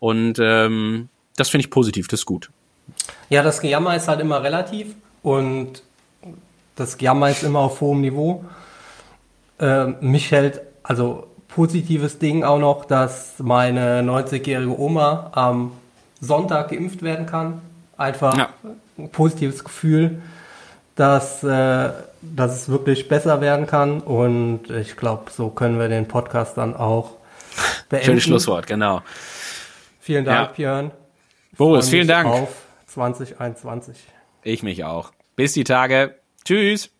Und ähm, das finde ich positiv, das ist gut. Ja, das Gejammer ist halt immer relativ und das Gejammer ist immer auf hohem Niveau. Äh, mich hält, also positives Ding auch noch, dass meine 90-jährige Oma am Sonntag geimpft werden kann. Einfach ja. Positives Gefühl, dass, äh, dass es wirklich besser werden kann. Und ich glaube, so können wir den Podcast dann auch beenden. Schönes Schlusswort, genau. Vielen Dank, ja. Björn. Boris, vielen Dank. Auf 2021. Ich mich auch. Bis die Tage. Tschüss.